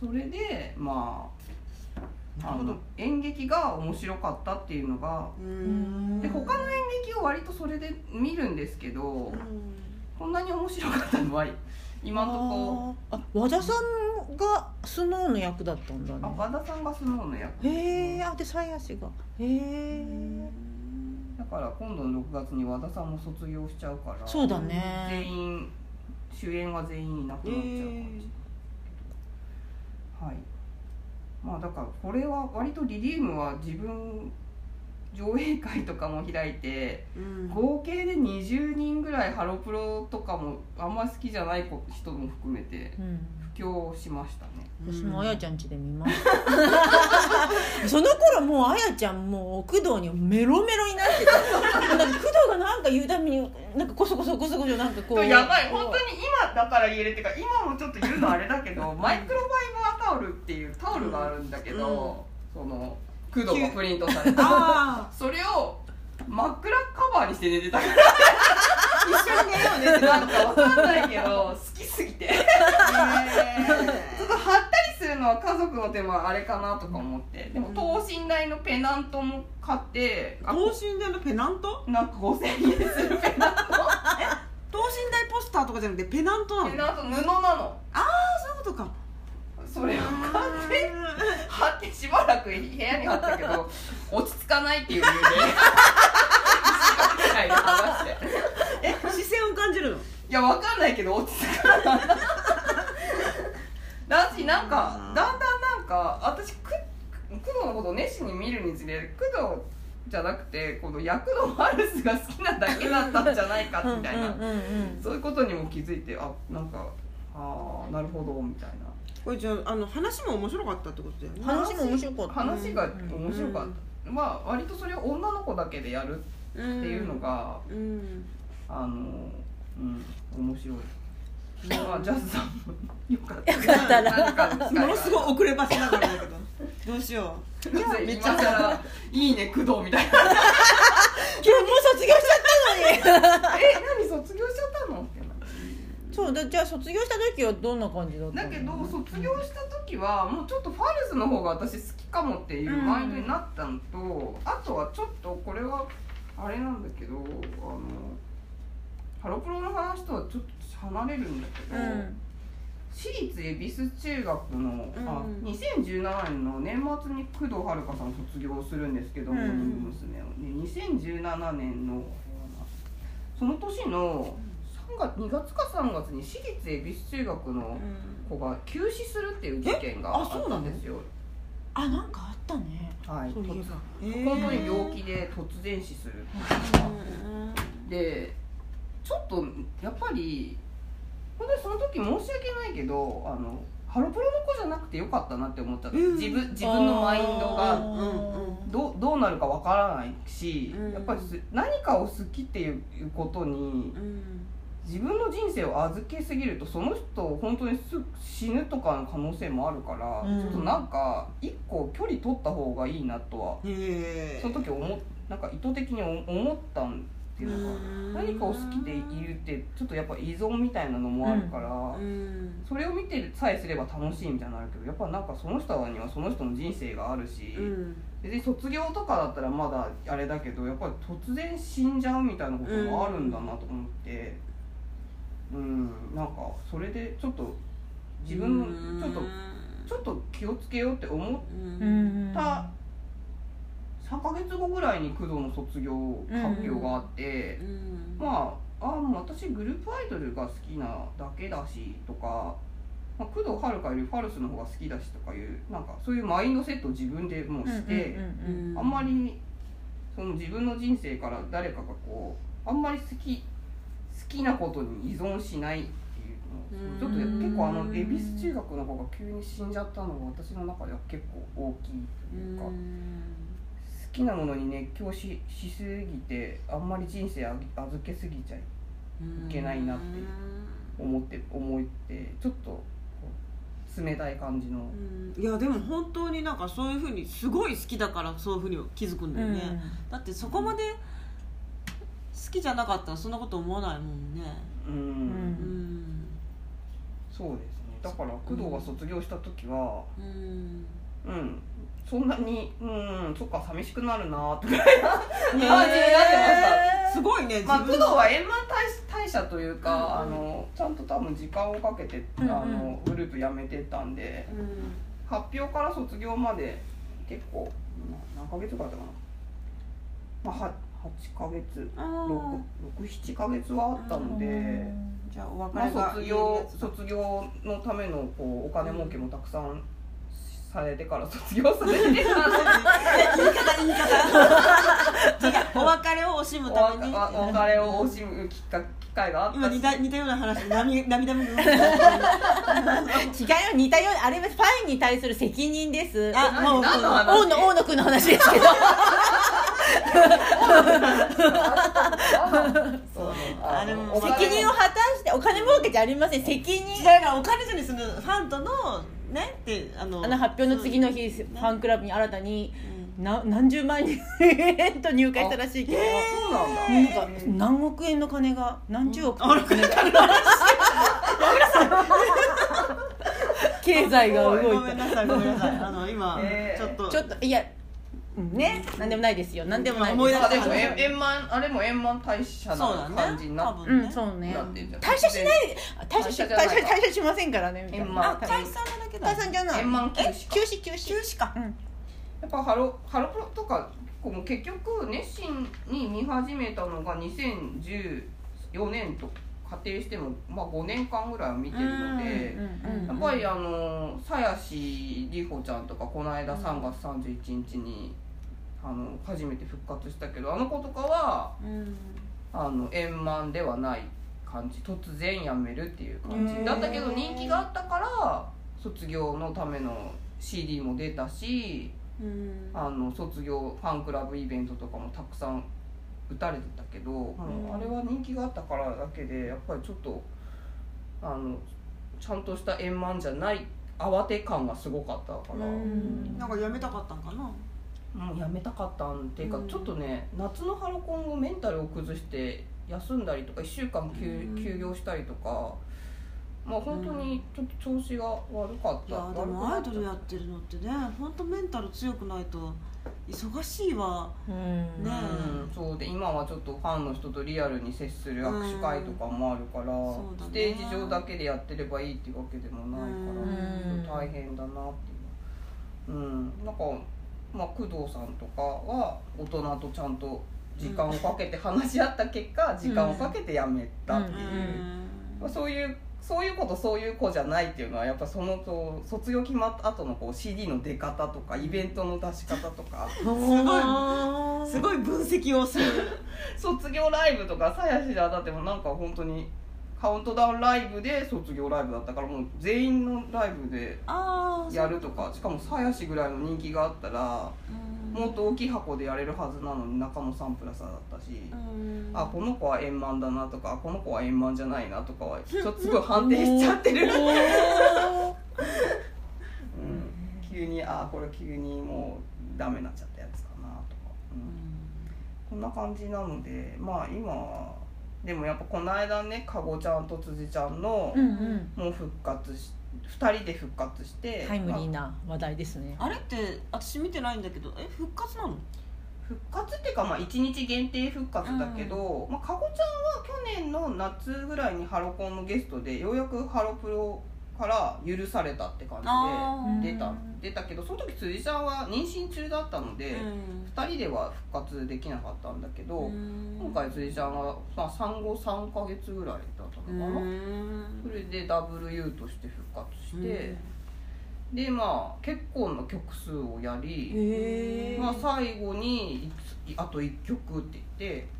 それでまああの演劇が面白かったっていうのがうん。で他の演劇を割とそれで見るんですけどこんなに面白かったのは今のとこ。あー。あ和田さんがスノーの役だったんだあね和田さんがスノーの役へえあで鞘師が。へえだから今度の6月に和田さんも卒業しちゃうからそうだ全ね員主演は全員いなくなっちゃう感じ、はい。まあだからこれは割とリリウムは自分上映会とかも開いてうん。合計で20人ぐらいハロプロとかもあんま好きじゃない子人も含めて。うん布教しましたね。私もあやちゃん家で見ます [LAUGHS] その頃もうあやちゃんもう工藤にメロメロになってて [LAUGHS] なんか工藤がなんか言うためになんかこそこそこそこそなんかこう。やばい本当に今だから言えるっていうか今もちょっと言うのあれだけどマイクロファイバータオルっていうタオルがあるんだけど、その工藤がプリントされた。あそれを真っ暗カバーにして寝てたから。一緒に寝ようねってなんかわかんないけど好きすぎて。ちょっと貼ったりするのは家族の手間あれかなとか思って。でも等身大のペナントも買ってあ等身大のペナント？なんか5000円するペナント？[LAUGHS] 等身大ポスターとかじゃなくてペナントなの？ペナント布なの。ああそういうことか。それを買って貼ってしばらく部屋に貼ったけど [LAUGHS] 落ち着かないっていう理由で [LAUGHS] いやわかんないけど落ち着かないだしなんかだんだんなんか私く工藤のことを熱心に見るにつれ工藤じゃなくてこの役のワルスが好きなだけだったんじゃないかみたいな、うんうんうんうん。そういうことにも気づいてあなんかああなるほどみたいな。これじゃああの話も面白かったってことだよね。話も面白かった。話が面白かった、まあ割とそれを女の子だけでやるっっていうのが、うん。あのうん。面白い、まあジャズさんも。[LAUGHS] よかった。よかったらなものすごい遅ればせながらだけど。[LAUGHS] どうしよう。めっちゃいいね工藤みたいな。[LAUGHS] 今日もう卒業しちゃったのに。え何卒業しちゃったの？ってなそうだじゃあ卒業した時はどんな感じだったの？だけど卒業した時はもうちょっとファルスの方が私好きかもっていうマインドになったのと、あとはちょっとこれはあれなんだけどあのハロプロの話とはちょっと離れるんだけど、うん。私立恵比寿中学の、あうん2017年の年末に工藤遥さん卒業するんですけど、うん。娘。を。ね2017年のその年の3月2月か3月に私立恵比寿中学の子が急死するっていう事件があったんですよ。あなんかあったね。はい突本当に病気で突然死するでちょっとやっぱり本当にその時申し訳ないけどあのハロプロの子じゃなくてよかったなって思っちゃった、うん。自分自分のマインドあがーどうどうなるかわからないし、うん。やっぱりす何かを好きっていうことに自分の人生を預けすぎるとその人本当にす死ぬとかの可能性もあるから、うん。ちょっとなんか一個距離取った方がいいなとはその時思っなんか意図的に思思ったんっていうのかな何かを好きでいるってちょっとやっぱ依存みたいなのもあるから、うん。それを見てさえすれば楽しいみたいなのあるけどやっぱなんかその人にはその人の人生があるし、うん。別に卒業とかだったらまだあれだけどやっぱり突然死んじゃうみたいなこともあるんだなと思って、うん。なんかそれでちょっと自分ちょっとちょっと気をつけようって思っうん。た3ヶ月後ぐらいに工藤の卒業発表があって、まああもう私グループアイドルが好きなだけだしとか、まあ、工藤遥よりファルスの方が好きだしとかいうなんかそういうマインドセットを自分でもうして、うんうんあんまりその自分の人生から誰かがこうあんまり好き好きなことに依存しないっていうのをちょっと結構あの恵比寿中学の子が急に死んじゃったのが私の中では結構大きいというか。好きなものに熱狂ししすぎてあんまり人生あ預けすぎちゃいけないなって思って思ってちょっと冷たい感じの、いやでも本当になんかそういうふうにすごい好きだからそういうふうに気づくんだよね、うん。だってそこまで好きじゃなかったらそんなこと思わないもんね。うんうん。うん。そうですね。だから工藤が卒業した時はうんうん。そんなにうんそっか寂しくなるなってぐらいな感じになってました。すごいねまあ、工藤のは円満退退社というか、あのちゃんと多分時間をかけて、うん。うんあのグループ辞めてったんで発表から卒業まで結構な何ヶ月ぐらいだったかな、まあ、は8ヶ月。67ヶ月はあったので、じゃあお別まあ、れが卒業卒業のためのこうお金儲けもたくさんされてから卒業されてたので言い方。言い方。[LAUGHS] 違うお別れを惜しむおために。わお別れを惜しむきっか機会があったし今似た似たような話涙涙も [LAUGHS] 違うよ似たようなあれはファンに対する責任です。あもう何の話大野大野くんの話ですけど [LAUGHS] 責任を果たしてお金儲けじゃありません。責任。だからお金ずにするファンとのねってあのあの発表の次の日ファンクラブに新たにな何十万人 [LAUGHS] と入会したらしいけど、そうなんだ。なんか何億円の金が何十億の金が経済が動いごめんなさい。ごめんなさい。あの今、えー。ちょっと。たちょっといやうんね何でもないですよ。何でもない。思い出でも円円満あれも円満退社な感じになって多分うんそうね。退社しない退社し退社じゃないか。退社しませんからねみたいな。円満。あ解散だけだ。解散じゃない。円満休止か。休止休止。休止か。うん。やっぱハロハロプロとかこう結局熱心に見始めたのが2014年と仮定しても、まあ、5年間ぐらいは見てるので。うんやっぱりあの鞘師里穂ちゃんとかこの間3月31日にあの初めて復活したけどあの子とかはうん。あの円満ではない感じ突然辞めるっていう感じだったけど人気があったから卒業のための CD も出たしうん。あの卒業ファンクラブイベントとかもたくさん打たれてたけど、もうあれは人気があったからだけでやっぱりちょっとあのちゃんとした円満じゃない慌て感がすごかったから、うん。なんかやめたかったんかな？もうやめたかったんっていうか、うん。ちょっとね夏のハロコン後メンタルを崩して休んだりとか1週間休,、うん。休業したりとかまあ本当にちょっと調子が悪かった、いやでもアイドルやってるのってね本当メンタル強くないと忙しいわ。うん。ねうん、そうで今はちょっとファンの人とリアルに接する握手会とかもあるから、そうだね。ステージ上だけでやってればいいっていうわけでもないから、大変だなっていううん。なんか、まあ、工藤さんとかは大人とちゃんと時間をかけて話し合った結果、時間をかけて辞めたっていう、まあ、そういうそういうことそういう子じゃないっていうのはやっぱそのと卒業決まった後のこう CD の出方とかイベントの出し方とか。すごいすごい分析をする。[LAUGHS] 卒業ライブとかさやしでだってもうなんか本当にカウントダウンライブで卒業ライブだったからもう全員のライブでやるとかしかもさやしぐらいの人気があったらもっと大きい箱でやれるはずなのに中野サンプラザだったし、あこの子は円満だなとかこの子は円満じゃないなとかはちょっとすごい判定しちゃってる、うん、急にあこれ急にもうダメになっちゃったやつかなとか、うん。こんな感じなのでまあ今はでもやっぱこの間ねかごちゃんと辻ちゃんのうんうん。もう復活し2人で復活してタイムリーな話題ですね。あれって私見てないんだけどえ復活なの？復活っていうかまあ1日限定復活だけど、まあ、かごちゃんは去年の夏ぐらいにハロコンのゲストでようやくハロプロから許されたって感じで出た出たけどその時辻ちゃんは妊娠中だったので、2人では復活できなかったんだけど、今回辻ちゃんは、まあ、産後3ヶ月ぐらいだったのかな、それで WU として復活して、でまあ結構な曲数をやり、へまあ、最後にあと1曲って言って「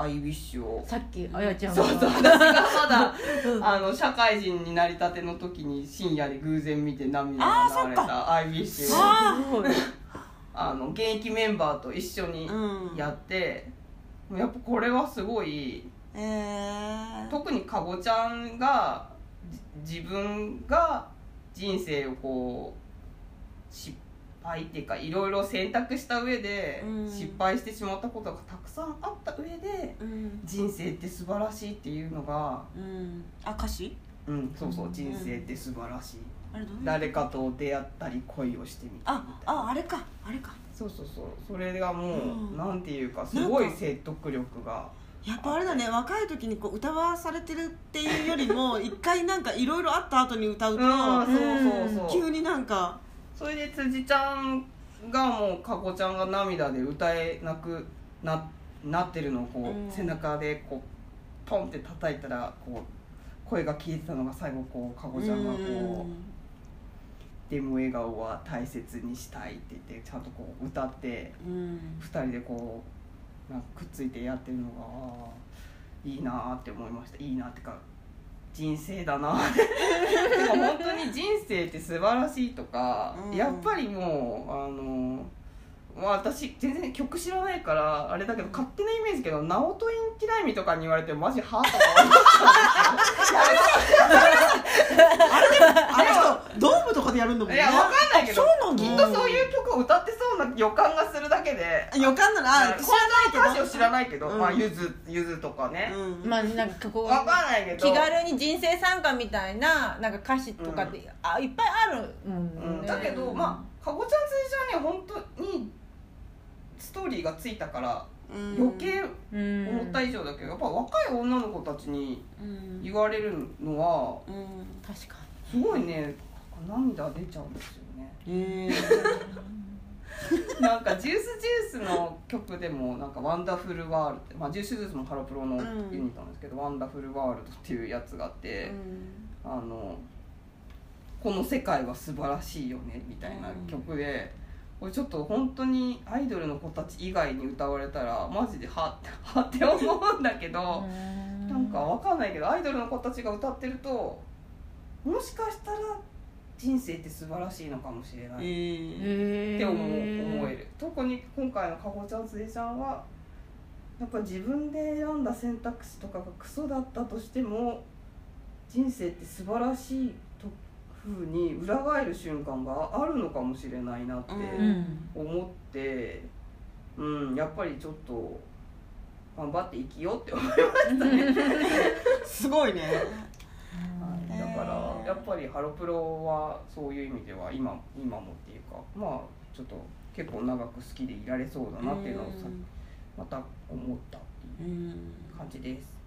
I wish」を。さっきあやちゃんそうそう私がまだ [LAUGHS] あの社会人になりたての時に深夜で偶然見て涙が流れた「I wish」を。あすごい。[LAUGHS] あの現役メンバーと一緒にうんやって、もうやっぱこれはすごいえー。特にかごちゃんがじ自分が人生をこう失敗っていうかいろいろ選択した上でうん。失敗してしまったことがたくさんあった上でうん。人生って素晴らしいっていうのがうん。あ歌詞うんそうそう人生って素晴らしい。誰かと出会ったり恋をしてみたみたいな。ああれか。あれか。そうそうそう。それがもう、うん。なんていうかすごい説得力がやっぱあれだね。若い時にこう歌わされてるって。いうよりも一回なんかいろいろあった後に歌うと、うんそうそうそう急になんかそれで辻ちゃんがもうかこちゃんが涙で歌えなくななってるのをこう、うん。背中でこうポンって叩いたらこう声が消えてたのが最後こうかこちゃんがこう「でも笑顔は大切にしたい」って言ってちゃんとこう歌ってうん。うん2人でこうなんかくっついてやってるのがいいなーって思いました。いいなってか人生だな。でも本当に人生って素晴らしいとか、うん。やっぱりもうあのまあ、私全然曲知らないからあれだけど勝手なイメージけどナオト・インティライミとかに言われてマジはとか思あの人ドームとかでやるんだもんね。ういやわかんないけどそうなんだ。きっとそういう曲を歌ってそうな予感がするだけで。予感ならあ知らないけど。歌詞を知らないけど、うん。まあゆずゆずとかね、うん。まあなんかここわかんないけど。気軽に人生参加みたいななんか歌詞とかって、あいっぱいあるもんね、うん、だけどまあかごちゃん辻ちゃんには本当にストーリーがついたからうん。余計うん思った以上だけどやっぱ若い女の子たちにうん。言われるのはうん確かすごいね涙出ちゃうんですよね。え [LAUGHS] なんか Juice=Juice の曲でもなんか Wonderful World、まあ、 Juice=Juice もハロプロのユニットなんですけど、 Wonderful World っていうやつがあって、あのこの世界は素晴らしいよねみたいな曲で、これちょっと本当にアイドルの子たち以外に歌われたらマジでははって思うんだけど、なんかわかんないけどアイドルの子たちが歌ってるともしかしたら人生って素晴らしいのかもしれない。っえて思う思える。特に今回のかごちゃん辻ちゃんはやっぱ自分で選んだ選択肢とかがクソだったとしても人生って素晴らしいとふうに裏返る瞬間があるのかもしれないなってうん思ってうんやっぱりちょっと頑張って生きようって思いましたね。[LAUGHS] すごいね。はい、だからやっぱりハロプロはそういう意味では今今もっていうかまあちょっと結構長く好きでいられそうだなっていうのをさまた思ったっていううん。感じです。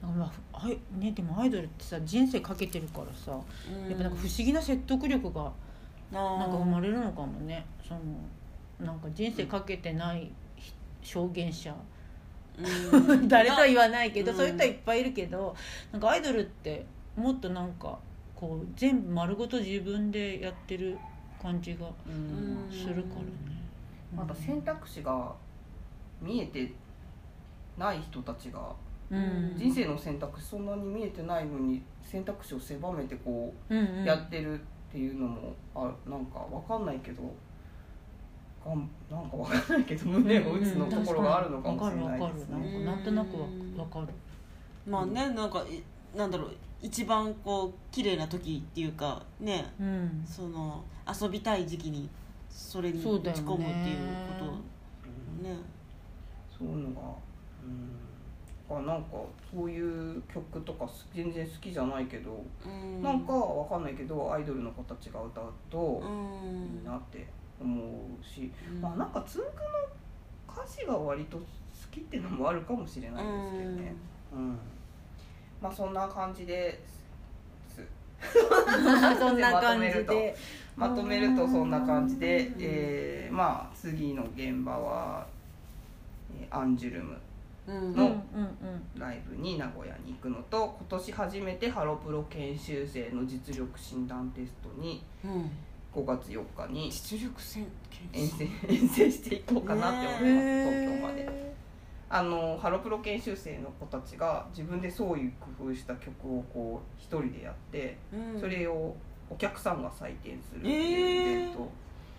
だからまああいねでもアイドルってさ人生かけてるからさやっぱなんか不思議な説得力がななんか生まれるのかもね。そのなんか人生かけてない証言者。[LAUGHS] 誰とは言わないけど、うん。そういう人はいっぱいいるけどなんかアイドルってもっとなんかこう全部丸ごと自分でやってる感じがうん。するからね。また選択肢が見えてない人たちがうん。人生の選択肢そんなに見えてないのに選択肢を狭めてこうやってるっていうのもあなんかわかんないけどがんなんかわかんないけど胸を打つのところがあるのかもしれないですわかるわかね。る。なんかなんとなくわわかる。まあねなんかいなんだろう一番こう綺麗な時っていうかねうん。その遊びたい時期にそれに打ち込むっていうことね。そういうのが、うん、あなんかそういう曲とかす全然好きじゃないけど、うん。なんかわかんないけどアイドルの子たちが歌うとういいんなって思うし、うん。まあなんかつんくの歌詞が割と好きっていうのもあるかもしれないですけどね。うん、まあそんな感じです。[LAUGHS] そんな感じで。まとめると。そんな感じで、えーまあ次の現場は、えーアンジュルム。うんうんうんのうんライブに名古屋に行くのと今年初めてハロプロ研修生の実力診断テストにうん。5月4日に実力戦遠征遠征していこうかなって思います、東京まで。あのハロプロ研修生の子たちが自分で創意工夫した曲をこう一人でやってうん。それをお客さんが採点するっていうイベント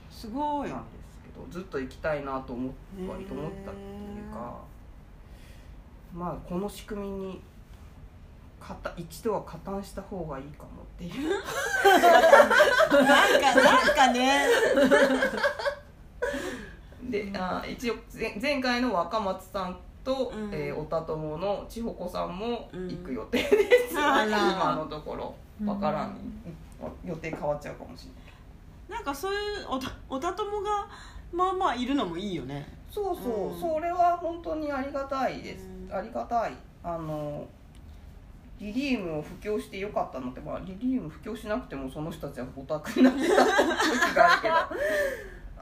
すごい。なんですけどずっと行きたいなと思っ割と思ったっていうかまあこの仕組みにかた一度は加担した方がいいかもっていう。なんかなんかね。であ一応前前回の若松さんと、うん。えーおたともの千穂子さんもうん。行く予定です、あら。今のところわからん、予定変わっちゃうかもしれない。なんかそういうおたおたともがまあまあいるのもいいよね。そうそう、うん。それは本当にありがたいです、うん。ありがたい。あのリリウムを布教してよかったのって、まあ、リリウム布教しなくてもその人たちはオタクになってた時があるけど。[LAUGHS]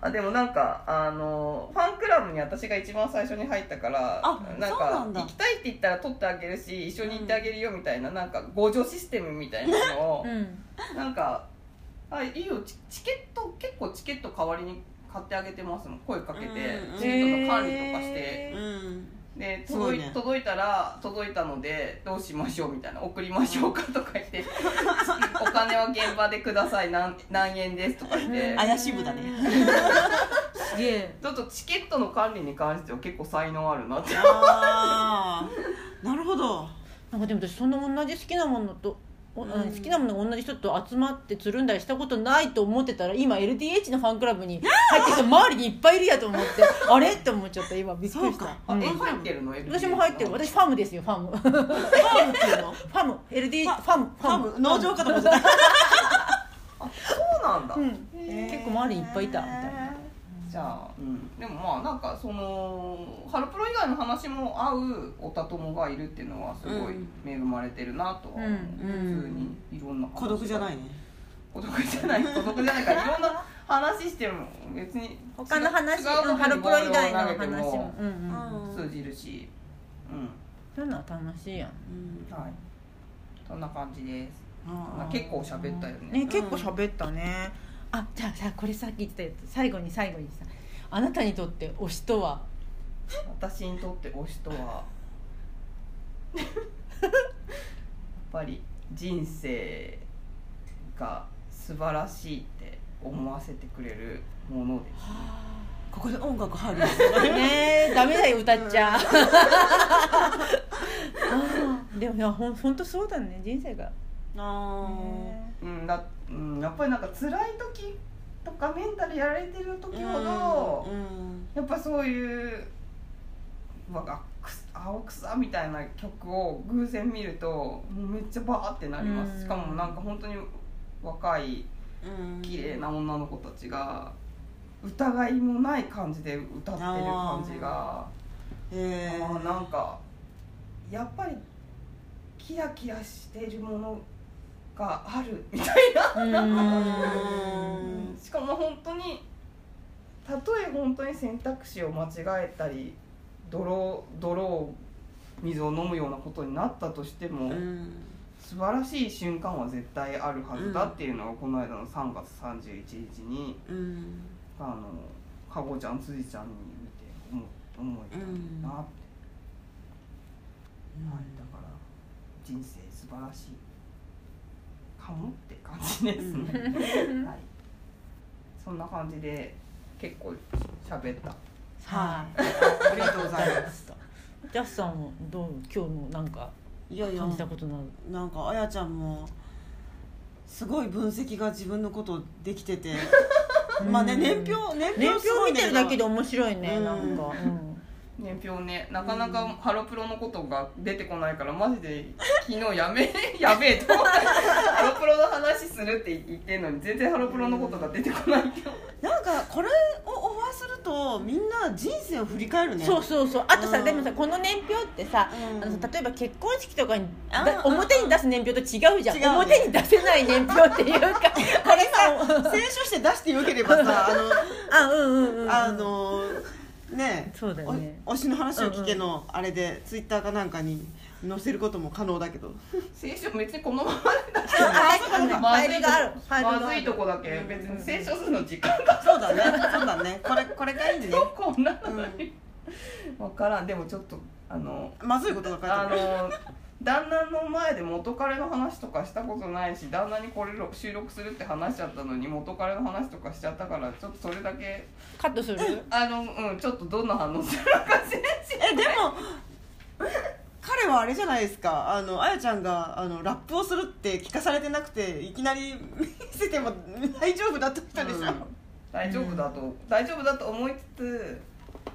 あでもなんかあのファンクラブに私が一番最初に入ったからあなんか行きたいって言ったら取ってあげるし一緒に行ってあげるよみたいな、なんか互助システムみたいなのをうん。なんか「あいいよ。チチケット結構チケット代わりに買ってあげてますもん。声かけて、うんチケットの管理とかして。へうん。です届いごいね。届いたら届いたのでどうしましょうみたいな。送りましょうかとか言って。[LAUGHS] お金は現場でください。何何円ですとか言って。怪しい部だね。すげえ。ちょっとチケットの管理に関しては結構才能あるなって。ああなるほど。なんかでも私そんな同じ好きなものと、好きなものが同じ人と集まってつるんだりしたことないと思ってたら今 LDH のファンクラブに入ってる人 [LAUGHS] 周りにいっぱいいるやと思ってあれ？って思っちゃった今びっくりした。そうん。入ってるの？私も入ってる。私ファムですよファム。フファームっていうの？[LAUGHS] ァム。LD フファム。ファーム。農場かと思ってた。そうなんだ、うん。結構周りにいっぱいいたみたいなじゃあ、うん、でもまあなんかそのハロプロ以外の話も合うおたともがいるっていうのはすごいうん。恵まれてるなとは思う、うん普通にいろんな孤独じゃないね。孤独じゃない。孤独じゃないから [LAUGHS] いろんな話しても別に他の話違うハロプロ以外の話もも。うんうんうん。通じるし。うん。そういうのは楽しいやん。うん。はい。そんな感じです。あー。結構喋ったよね。ね結構喋ったねあじゃあさこれさっき言ってたやつ最後に最後にさあなたにとって推しとは？私にとって推しとは？やっぱり人生が素晴らしいって思わせてくれるものですここで音楽入るんですよね。[LAUGHS] ダメだよ歌っちゃ。う [LAUGHS] でもいやほんほんとそうだね。人生が。あねうんだうん、やっぱりなんか辛い時とかメンタルやられてるー時ほど、うんやっぱそういう青草みたいな曲を偶然見るともうめっちゃバーってなりまうん。すしかもなんか本当に若いうん綺麗な女の子たちが疑いもない感じで歌ってる感じがへあーーなんかやっぱりキラキラしてるものがあるみたいな。うん。しかも本当にたとえ本当に選択肢を間違えたり泥泥を水を飲むようなことになったとしても、うん。素晴らしい瞬間は絶対あるはずだっていうのをこの間の3月31日にうん。あのかごちゃん辻ちゃんに見て思思えたなって、うん。はい、だから人生素晴らしいかもって感じですね、[LAUGHS] はい、そんな感じで結構喋った。はい。ありがとうございます。ジャスさんもどう今日のなんかいやいや感じたことなる？なんかあやちゃんもすごい分析が自分のことできてて。[LAUGHS] まあねうん年表年年表すごいね。表見てるだけで面白いねうん。なんか、うん年表ね。なかなかハロプロのことが出てこないからマジで昨日やめ [LAUGHS] やべえと思って。ハロプロの話するって言ってんのに全然ハロプロのことが出てこないけどなんかこれをオファーするとみんな人生を振り返るね。そうそうそう。あとさ、うん。でもさこの年表ってさ、うん。あの例えば結婚式とかにあだ表に出す年表と違うじゃん、ね。表に出せない年表っていうか。[LAUGHS] これさ [LAUGHS] 選書して出してよければさあのあうんうんうん。あのねそうだよね。お推しの話を聞けのあれでツイッターかなんかに載せることも可能だけど。聖書別にこのままで出し [LAUGHS] あてファイルがある。ファイルがある。まずいとこだけ。別に聖書するの時間が。そうだね。そうだね。これこれがいいね。こんなの？に分からん。でもちょっとあのまずいことが書いてああるの旦那の前で元彼の話とかしたことないし旦那にこれ収録するって話しちゃったのに元彼の話とかしちゃったからちょっとそれだけカットする？[LAUGHS] あのうんちょっとどんな反応するのか先生えでも彼はあれじゃないですか。あのあやちゃんがあのラップをするって聞かされてなくていきなり [LAUGHS] 見せても大丈夫だった人でしょ、うん。大丈夫だと、大丈夫だと思いつつ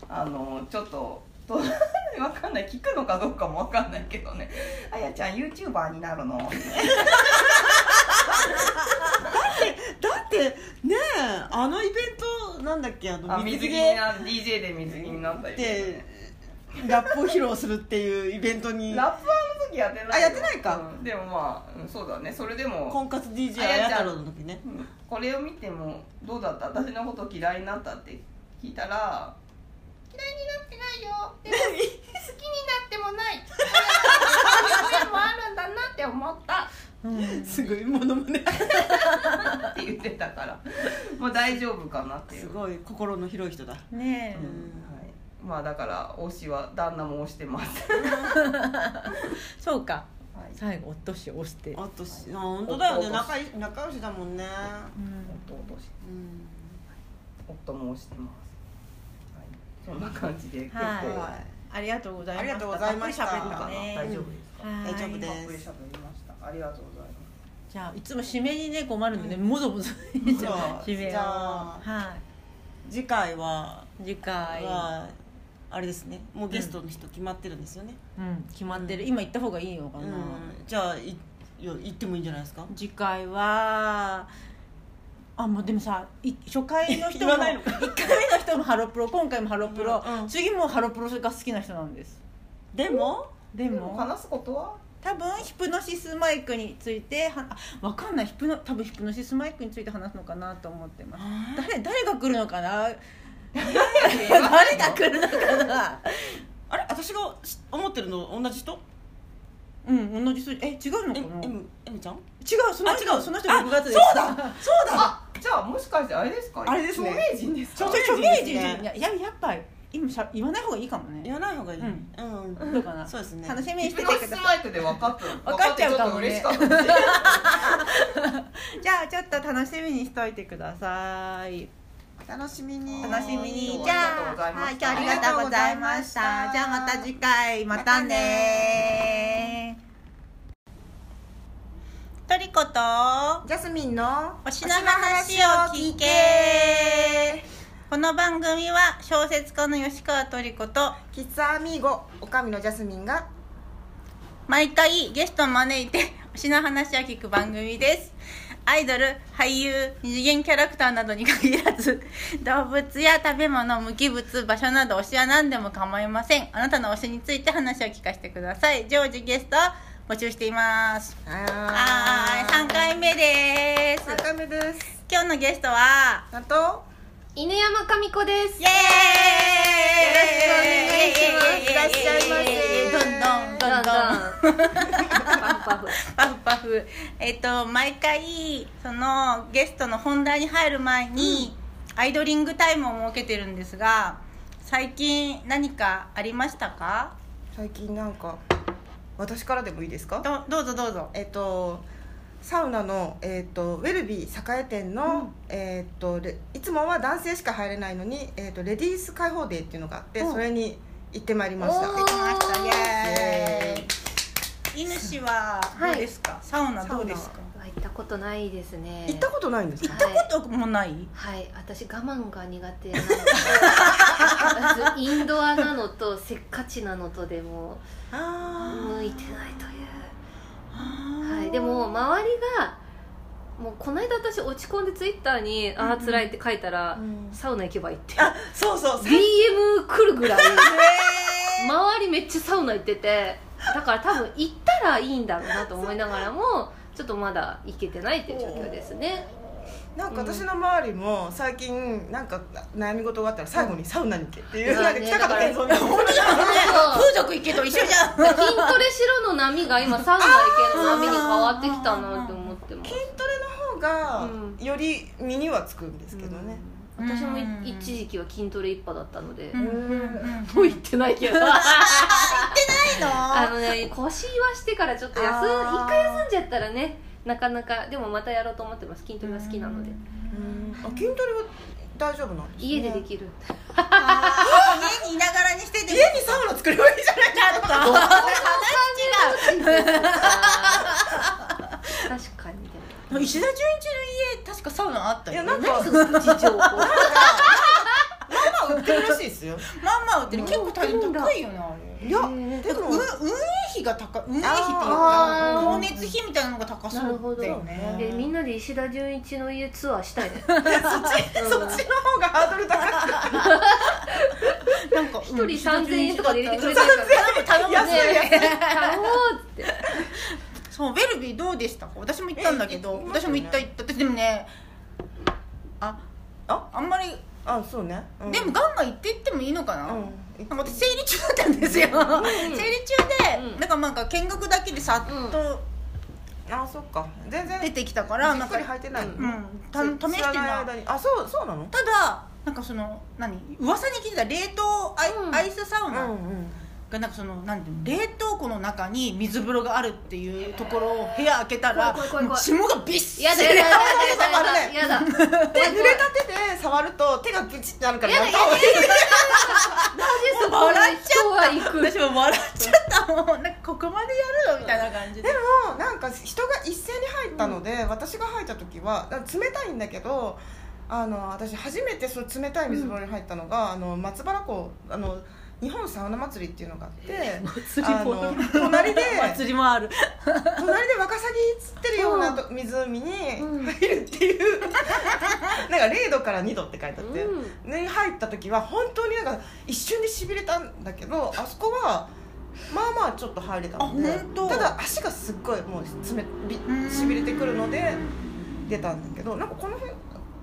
あのちょっとどうわかんない。聞くのかどうかもわかんないけどね「あやちゃん YouTuber になるの? [LAUGHS]」だってねえあのイベントなんだっけ？あのあ水着？DJ で水着になったりでラップを披露するっていうイベントに。ラップはあの時やってないよあやってないか。うん。でもまあ、うんそうだね。それでも、婚活 DJ ああや太郎の時ね。うん。これを見てもどうだった？私のこと嫌いになったって聞いたら嫌いになってないよ。でも好きになってもない。[LAUGHS] 面もあるんだなって思った。うんすごいものまねって言ってたから。もう大丈夫かなっていう。すごい心の広い人だ。ねえ、うんはい、まあだから推しは旦那も推してます、[LAUGHS] そうか。はい、最後夫氏を押して、あとしあ本当だよね。夫仲いい仲良しだもんね。うん。夫推しうん。夫も推してます、はい、そんな感じで結構、はい。はいありがとうございました。ありがとうございました。大丈夫ですか、はい。大丈夫です。たっぷり喋りました。ありがとうございます。じゃあいつも締めにね困るんでね、もぞもぞ締めを。じゃあは次回はい次回。はあれですね。もうゲストの人決まってるんですよね。うん。決まってる、今言った方がいいのかな、うん。じゃあいいや行ってもいいんじゃないですか？次回はあもうでもさい初回の人も [LAUGHS] 言わないのか。1回目の人もハロプロ [LAUGHS] 今回もハロプロ、うんうん。次もハロプロが好きな人なんです。でも？でも？話すことは？多分ヒプノシスマイクについてはあわかんない。ヒプノ多分ヒプノシスマイクについて話すのかなと思ってます。誰誰が来るのかな？誰が来るのかな？[LAUGHS] あれ？私がし思ってるの同じ人？うん同じ数字。え違うのえかな？違 M, M ちゃん？うその人あ違う。その人あ6月です。そうだ！そうだ！あじゃあもしかしてあれですか？あれですね。著名人ですか？著名人ですね。いやいややっぱ今しゃ言わない方がいいかもね。言わない方がいい。うん。うん。どうかなそうですね。楽しみにしててください。スマイクで分かった分かっちゃうかもね。分かってちょっと嬉しかったですじゃあちょっと楽しみにしといてください。楽しみに。楽しみに。今じゃあはい今日ありがとうござい。ましたありがとうございました。じゃあまた次回。またねトリコとジャスミンの推しの話を聞け。この番組は小説家の吉川トリコとキッズアミーゴおかみのジャスミンが毎回ゲストを招いて推しの話を聞く番組です。アイドル俳優二次元キャラクターなどに限らず動物や食べ物無機物場所など推しは何でも構いません。あなたの推しについて話を聞かせてください。常時ゲストを募集しています。はーい。3回目です。3回目です。今日のゲストはなんと？犬山神子です。イエーイ。よろしくお願いします。いらっしゃいませ。どんどん。どんどん。パフパフ。パフパフえっ、と毎回そのゲストの本題に入る前に、アイドリングタイムを設けてるんですが最近何かありましたか？最近なんか私からでもいいですか？どどうぞどうぞ。えっとサウナの、えっと、ウェルビー栄店の、えっとレいつもは男性しか入れないのに、えっと、レディース開放デーっていうのがあって、うん。それに行ってまいりました。おー。できました。イエーイ。犬氏はどうですか、サウナどうですか？は行ったことないですね。行ったことないんですか？はい。どこもない？はい。私我慢が苦手なので。インドアなのとせっかちなのとでもあ向いてないという、はい、でも周りがもうこの間私落ち込んでツイッターに「ああ辛い」って書いたら、うん。サウナ行けばいいって。あそうそう。[LAUGHS] DM 来るぐらい。周りめっちゃサウナ行ってて。だから多分行ったらいいんだろうなと思いながらもちょっとまだ行けてないっていう状況ですね。なんか私の周りも最近なんか悩み事があったら最後にサウナに行けっていう、うん。なんか北方健三みたいな本当だ風俗行けと一緒じゃん。[LAUGHS] 筋トレしろの波が今サウナ行けの波に変わってきたなって思ってます。[LAUGHS] 筋トレの方がうんより身にはつくんですけどね、私も一時期は筋トレ一派だったので、うんうんうんもう行ってないけど。[LAUGHS] ないの？あのね腰言わしてからちょっと休一回休んじゃったらねなかなかでもまたやろうと思ってます。筋トレが好きなので。うん。あ筋トレは大丈夫なんです、ね、家でできる。家にいながらにしてて。家にサウナ作ればいいじゃないか。[LAUGHS] どう話違う確かに石田純一の家確かサウナあったよいやなんか。すぐプチ情報まあ売ってるらしいですよ。まあまあ売ってる。結構大変高いよねあれ。いやへー。でも運運営費が高い運営費っていうあかー。光熱費みたいなのが高そうだよね。えみんなで石田純一の家ツアーしたいね。[LAUGHS] そっちそっちの方がハードル高く。てなんか一人3000円とかで入れてくれたら頼む頼むね。頼もうっつってそうベルビーどうでしたか？私も行ったんだけど私も行った行った。でもねあああんまりあそうね、うん。でもガンガン行って行ってもいいのかな、うん。私生理中だったんですよ、[LAUGHS] 生理中で、うん。なんかなんか見学だけでさっとあそっか。全然。出てきたから、なんかくり履いてない、うん。た試してないな間に。あそうそうなの？ただなんかその何？噂に聞いてた冷凍アイ,、うん。アイスサウナ。うんうんがなんかそのなんていうの冷凍庫の中に水風呂があるっていうところを部屋開けたら霜がびっしりやだ濡れた手で触ると手がプチってなるからやだ私も笑っちゃったもん。なんかここまでやるのみたいな感じで。でもなんか人が一斉に入ったので、私が入った時は冷たいんだけどあの私初めてその冷たい水風呂に入ったのが、あの松原湖あの日本サウナ祭りっていうのがあって祭あの隣で [LAUGHS] 祭りもある。隣でワカサギ釣ってるようなと湖にうん。入るっていう、なんか0度から2度って書いてあって、うん。ね、入った時は本当になんか一瞬でしびれたんだけどあそこはまあまあちょっと入れたのでただ足がすっごいもうしびれてくるので出たんだけどなんかこの辺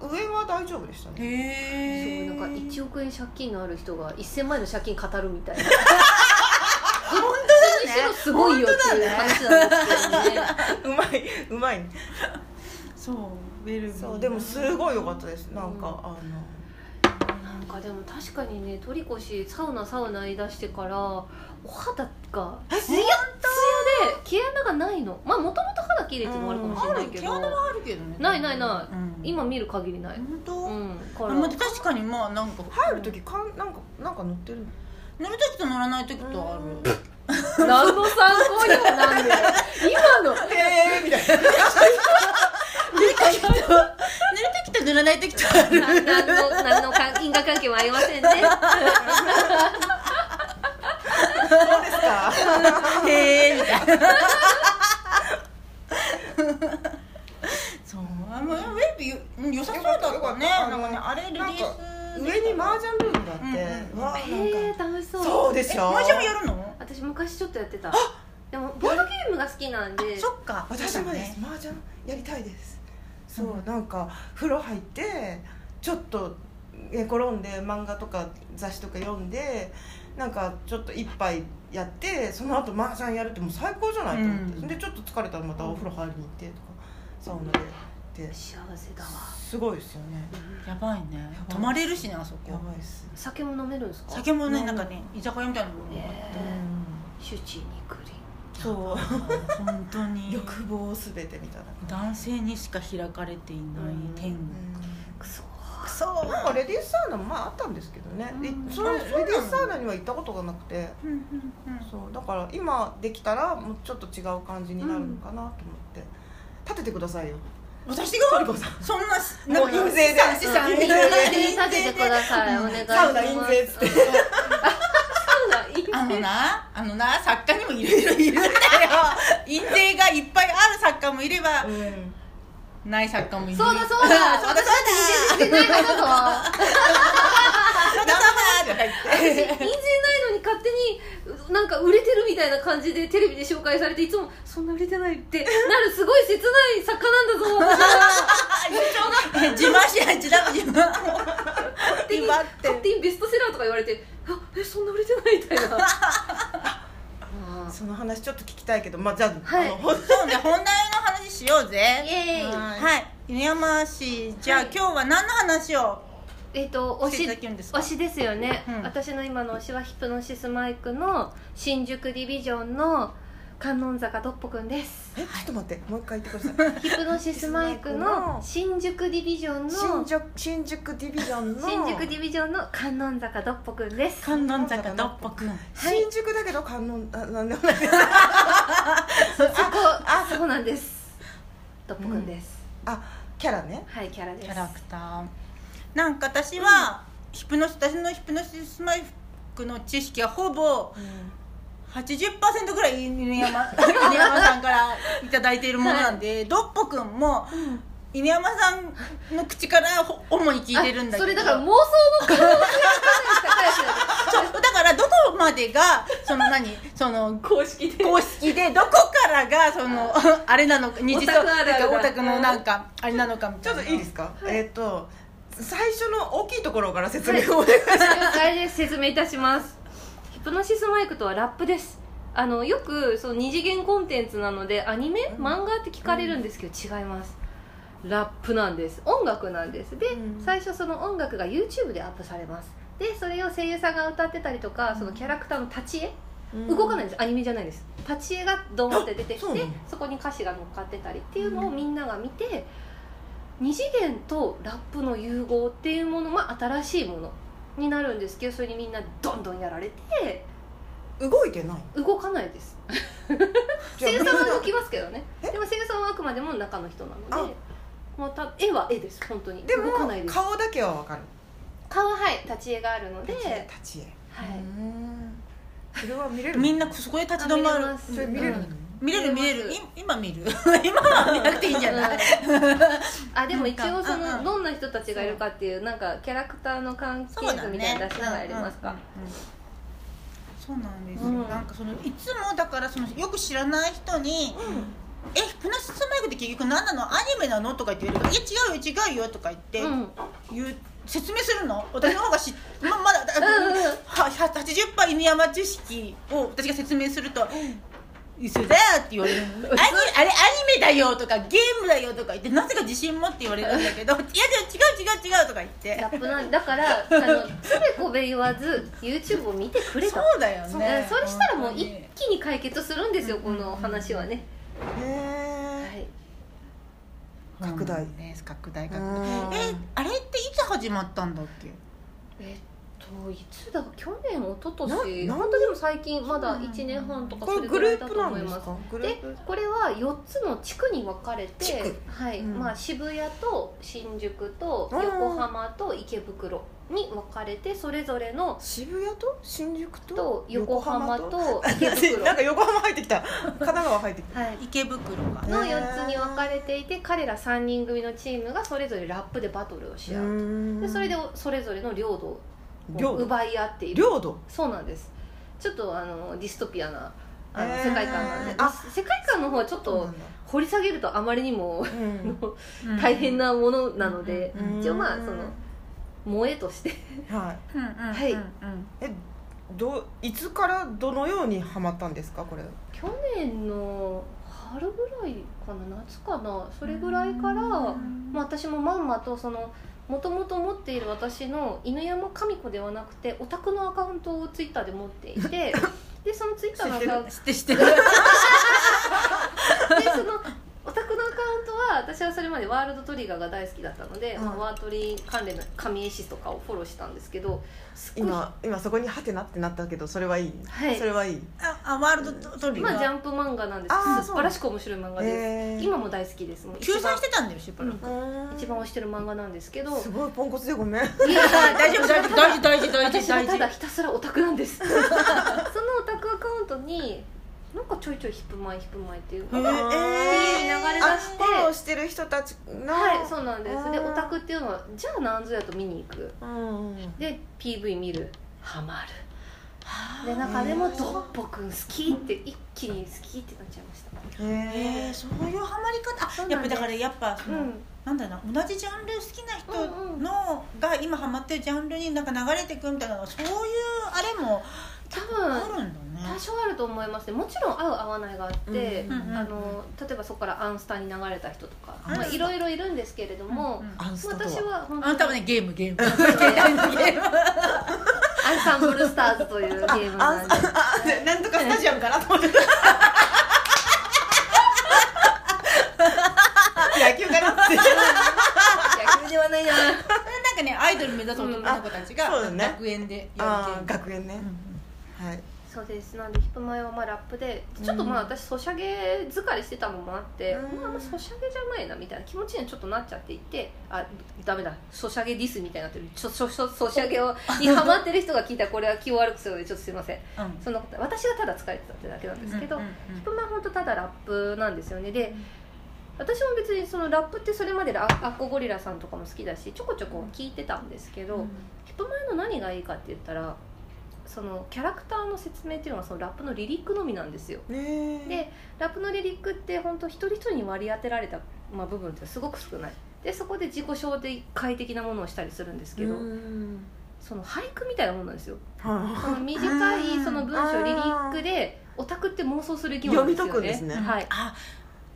上は大丈夫でしたね。へえそうなんか1億円借金のある人が1000万円の借金語るみたいな。本当だね。すごいよっていう話なんですけどね。[LAUGHS] うまいうまいね。そう。ベルビーそうでもすごい良かったです。なんか、うんあのなんかでも確かにね取り越しサウナサウナ言い出してからお肌がツヤツヤで毛穴がないの。まあもともと肌綺麗っていうのもあるかもしれあないけど。る毛穴はあるけどね。ないないない、うん。今見る限りない。本当、うん。からまあ確かにまあなんか入る時かんなんかなんか乗ってる？の乗る時と乗らない時とある。何の参考にもなんで [LAUGHS] 今の。へえみたいな。乗る時と乗る時と乗らない時とあるな何の何のか因果関係もありませんね。そうですか。へえみたいな。そうあもうウェルビー良さそうだったね。なんかねあれリリース上に麻雀ルームがあって、うんうんわあなんか。へえ楽しそう。そうでしょ。マージャンもやるの？私昔ちょっとやってた。でもボードゲームが好きなんで。そっか。私もです。麻雀やりたいですそう、うん。なんか風呂入ってちょっと寝転んで漫画とか雑誌とか読んでなんかちょっと一杯やってその後麻雀やるってもう最高じゃないと思って、うん。でちょっと疲れたらまたお風呂入りに行ってとかサウナでって。幸せだわ。すごいですよね。やばいね。泊まれるしねあそやこばいっす。酒も飲めるんですか？酒もねうん。なんかね居酒屋みたいなのもあって。シュチにクリそう。本当に。[LAUGHS] 欲望すべてみたいな男性にしか開かれていない天国。クソ。くそなんかレディースサウナもまああったんですけどね、でうん。それレディースサウナには行ったことがなくて。うんうんうん。そう。だから今できたらもうちょっと違う感じになるのかなと思って、立ててくださいよ。私が？そんなもう印税で。資産印税に立ててくださいお願いしますサウナ印税っつってあのなあのな作家にもいろいろいるんだよ。[LAUGHS] 印税がいっぱいある作家もいればうん。ない作家もいる。そうだそうだ。そうだ私だって印税ない方だぞそうだそうだと。印税ないのに勝手になんか売れてるみたいな感じでテレビで紹介されていつもそんな売れてないってなるすごい切ない作家なんだぞ。私 [LAUGHS] は自慢しない。自慢自慢勝手にベストセラーとか言われてあえそんな売れてないみたいな。[LAUGHS] あその話ちょっと聞きたいけどまあじゃあ,、はい。あのほんそうね本題の話しようぜ。イエーイ。はい。はい。犬山氏じゃあ、はい。今日は何の話をえっ、と推していたしだけるんですか？推しですよね、うん。私の今の推しはヒプノシスマイクの新宿ディビジョンの観音坂ドッポくんです。えちょっと待ってもう一回言ってください。ヒプノシスマイクの新宿ディビジョンの新宿新宿ディビジョンの新宿ディビジョンの観音坂ドッポくんです。観音坂ドッポくん新宿だけど観音あなんでもないです。[LAUGHS] そこあそうなんです。ドッポくんです、あキャラね。はいキャラです。キャラクター。なんか私は、ヒプノシ私のヒプノシスマイクの知識はほぼ80%ぐらい犬山 [LAUGHS] 犬山さんからいただいているものなんで、ドッポくん。も、犬山さんの口からほ主に聞いてるんだけど。あそれだから妄想の可能性高いだからどこまでがその何？その公式で。公式でどこからがそのあれなのか日常オタクのなんかあれなのかみちょったいなといいですか、えっ、と最初の大きいところから説明を。お願いします、あれです説明いたしますヒプノシスマイクとはラップです。あのよくその二次元コンテンツなのでアニメ、漫画って聞かれるんですけど違います。ラップなんです。音楽なんです。で、うん。最初その音楽が YouTube でアップされます。でそれを声優さんが歌ってたりとかそのキャラクターの立ち絵、動かないんです。アニメじゃないです。立ち絵がドンって出てきてあそこに歌詞が乗っかってたりっていうのをみんなが見て、二次元とラップの融合っていうものまあ新しいものになるんですけどそれにみんなどんどんやられて動いてない？動かないです。[LAUGHS] じゃあ声優さんは動きますけどね。え？でも声優さんはあくまでも中の人なあのでもうた絵は絵です本当に。でも動かないです。顔だけは分かる。顔ははい立ち絵があるので立ち絵立ち絵。はい。うん。それは見れる？みんなそこで立ち止まる。それ見れるの、うん見れる見れる。見い今見る。[LAUGHS] 今は見なくていいんじゃない、あでも一応そうんうん。のどんな人たちがいるかっていうなんかキャラクターの関係図みたいなの出しながらやりますか、うんうんうんそうなんですよ、うん。なんかそのいつもだからそのよく知らない人に「えプナシスマイクって結局何なの？アニメなの?」とか言って言われるから「いや違うよ違うよ」とか言って、うん。言う説明するの？私の方がしままだだうんうんうん。は80%犬山知識を私が説明すると「嘘だよ」って言われるの。アニあれアニメだよ」とか「ゲームだよ」とか言ってなぜか自信持って言われるんだけど「[LAUGHS] いや違う違う違う」とか言って。ラップなんだからあのつべこべ言わず YouTube を見てくれと。そうだようんねそれしたらもう一気に解決するんですよこの話はね、へはい。拡大。うん。ね拡大拡うん。大えあれっていつ始まったんだっけ？えっといつだ？去年一昨な年。なん本当でも最近まだ1年半とかそこれグルれぐらいだープなんでと思いますでープ？これは4つの地区に分かれ地て区、はい。うん。まあ、渋谷と新宿とうん横浜と池袋に分かれてそれぞれの渋谷と？新宿と？と横浜と池袋。[LAUGHS] なんか横浜入ってきた。神奈川入ってきた。はい、池袋か。の4つに分かれていて彼ら3人組のチームがそれぞれラップでバトルをし合うでそれでそれぞれの領土を領土奪い合っている。領土。そうなんです。ちょっとあのディストピアなあの世界観なんで、あ世界観の方はちょっと掘り下げるとあまりにもうん。大変なものなので、うん。一応まあその萌えとして。はい。うんうんはい。えどいつからどのようにハマったんですかこれ。去年の春ぐらいかな夏かな。それぐらいから、まあ、私もまんまとそのもともと持っている私の犬山神子ではなくてオタクのアカウントをツイッターで持っていて [LAUGHS] でそのツイッターのアカウント知って知ってる。[LAUGHS] でそのオタクのアカウントはは私はそれまでワールドトリガーが大好きだったので、うん。まあ、ワートリ関連の神絵師とかをフォローしたんですけどすっごい今今そこにハテナってなったけどそれはいい、はい。それはいい？ああワールドトリガー、まあ、ジャンプ漫画なんですあー素晴らしく面白い漫画です、へー。今も大好きです。もう一救済番してたんだよしばらく、一番推してる漫画なんですけどすごいポンコツでごめん。いや [LAUGHS] 大丈夫大丈夫大事大事大事私は大事ただひたすらオタクなんです。[LAUGHS] そのオタクアカウントになんかちょいちょいヒップマイヒップマイっていうのがへー。っていう流れ出あしてフォローしてる人たちのはいそうなんです。でオタクっていうのはじゃあ何ぞやと見に行く。うん。で PV 見る。ハマる。で中でもドッポくん好きって一気に好きってなっちゃいました。へへええそういうハマり方。やっぱだからやっぱその、うん。なんだろうな同じジャンル好きな人うんうんの、が今ハマってるジャンルになんか流れてくみたいなそういうあれも多あ分るんだね。多少あると思いますね。もちろん合う合わないがあって、うんうんうんあの例えばそこからアンスタに流れた人とか、うん。まあ、いろいろいるんですけれども、うんうん。私は本当にあ多分ねゲームゲーム。ゲーム。アンサンブルスターズというゲーム。な [LAUGHS] んであなんとかスタジアムかなと思って。[LAUGHS] 野球かなって。野球ではないな。なんかねアイドル目指す男の子たちがうん。ね。学園でやあーる学園ね。うんはい。そうです。なんでヒップマイはまあラップでちょっとまあうん。私ソシャゲ疲れしてたのもあって、うん。まあまあソシャゲじゃないなみたいな気持ちにちょっとなっちゃっていてあダメだソシャゲディスみたいになってる。ソソソソシャゲをにハマってる人が聞いたらこれは気を悪くするのでちょっとすいません。うん。そんなこと私がただ疲れてたってだけなんですけど、うんうんヒップマイは本当ただラップなんですよね。で私も別にそのラップってそれまでアアッコゴリラさんとかも好きだしちょこちょこ聞いてたんですけど、ヒップマイの何がいいかって言ったらそのキャラクターの説明っていうのはそのラップのリリックのみなんですよ。でラップのリリックって本当一人一人に割り当てられた、まあ、部分ってすごく少ない。でそこで自己紹介的なものをしたりするんですけど、うん。その俳句みたいなもんなんですよ。はその短いその文章リリックでオタクって妄想する生き物ですよね。読み解くんですね。はい。あ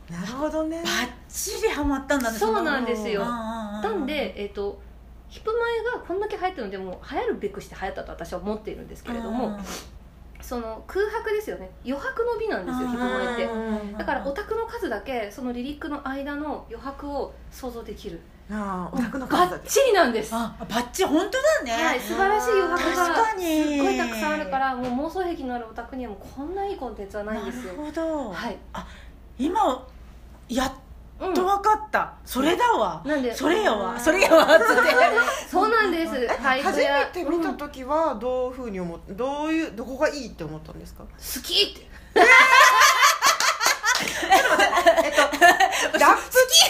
いなるほどね。バッチリハマったんだねそうなんですよ。ななんで、えっとヒップマイがこんだけ流行ってるのでも流行るべくして流行ったと私は思っているんですけれども、その空白ですよね。余白の美なんですよヒップマイって。うんだからオタクの数だけそのリリックの間の余白を想像できる。ああオタクのバ数だけ。ッチリなんです。はあバッチリ本当だね、い素晴らしい余白が確かに。すっごいたくさんあるからもう妄想癖のあるオタクにはもうこんないいコンテンツはないんですよ。なるほど、はい、今やっうん。と分かった、それだわ。なんで？それやわ。それやわ。っ [LAUGHS] つって。そうなんです。初やめて見た時はどういうふうに思っどういうどこがいいって思ったんですか？きって。えっと [LAUGHS] ラップ？好き。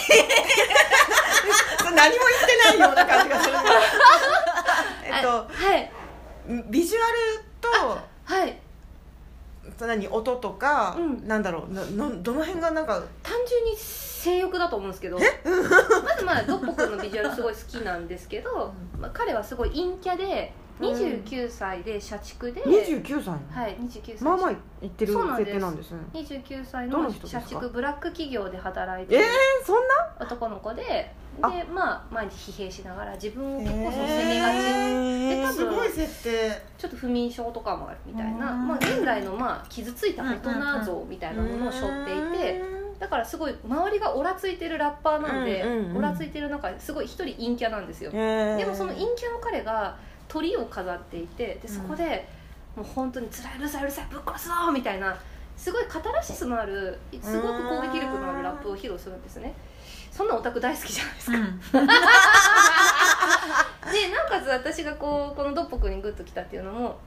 何も言ってないような感じがする。[LAUGHS] えっとはい。ビジュアルはい。と何？音とか、うん。なんだろう。なのどの辺がなんか？単純に性欲だと思うんですけどまずまあドッポ君のビジュアルすごい好きなんですけど、まあ、彼はすごい陰キャで29歳で社畜で、29歳？はい29歳。まあまあ言ってるそうなんです。設定なんですね。29歳どの社畜ブラック企業で働いてえーる、そんな？男の子でであまあ毎日疲弊しながら自分を結構えそう責めがち、で多分すごい設定。ちょっと不眠症とかもあるみたいな、うん。まあ、現代のまあ傷ついた大人像みたいなものを背負っていてだからすごい周りがオラついてるラッパーなんで、うんうんうん。オラついてる中ですごい一人陰キャなんですよ、ででもその陰キャの彼が鳥を飾っていてでそこで、もう本当に「つらいうるさいうるさいぶっ殺すぞ!」みたいなすごいカタラシスのあるすごく攻撃力のあるラップを披露するんですねそんなオタク大好きじゃないですか、うん。[LAUGHS] でなおかつ私がこうこのドッポ君にグッときたっていうのも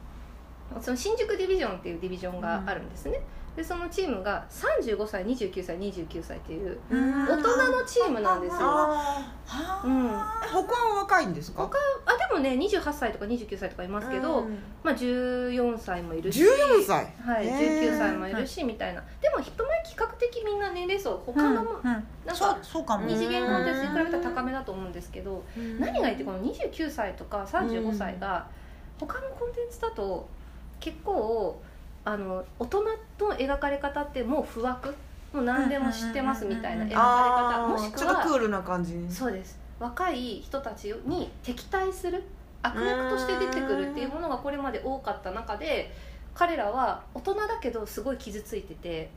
その新宿ディビジョンっていうディビジョンがあるんですね、でそのチームが35歳29歳29歳っていううん。大人のチームなんですよ、うん、他は若いんですか？他でもね28歳とか29歳とかいますけど、うん。まあ、14歳もいるし。14歳はい、へー。19歳もいるしみたいな。でもヒップマイ比較的みんな年齢層他のも、うん。うんなんかそうそうかも。二次元コンテンツに比べたら高めだと思うんですけど、何がいいってこの29歳とか35歳が他のコンテンツだと結構あの大人の描かれ方ってもう不惑？もう何でも知ってますみたいな描かれ方。もしくはちょっとクールな感じ。そうです。若い人たちに敵対する悪役として出てくるっていうものがこれまで多かった中で彼らは大人だけどすごい傷ついてて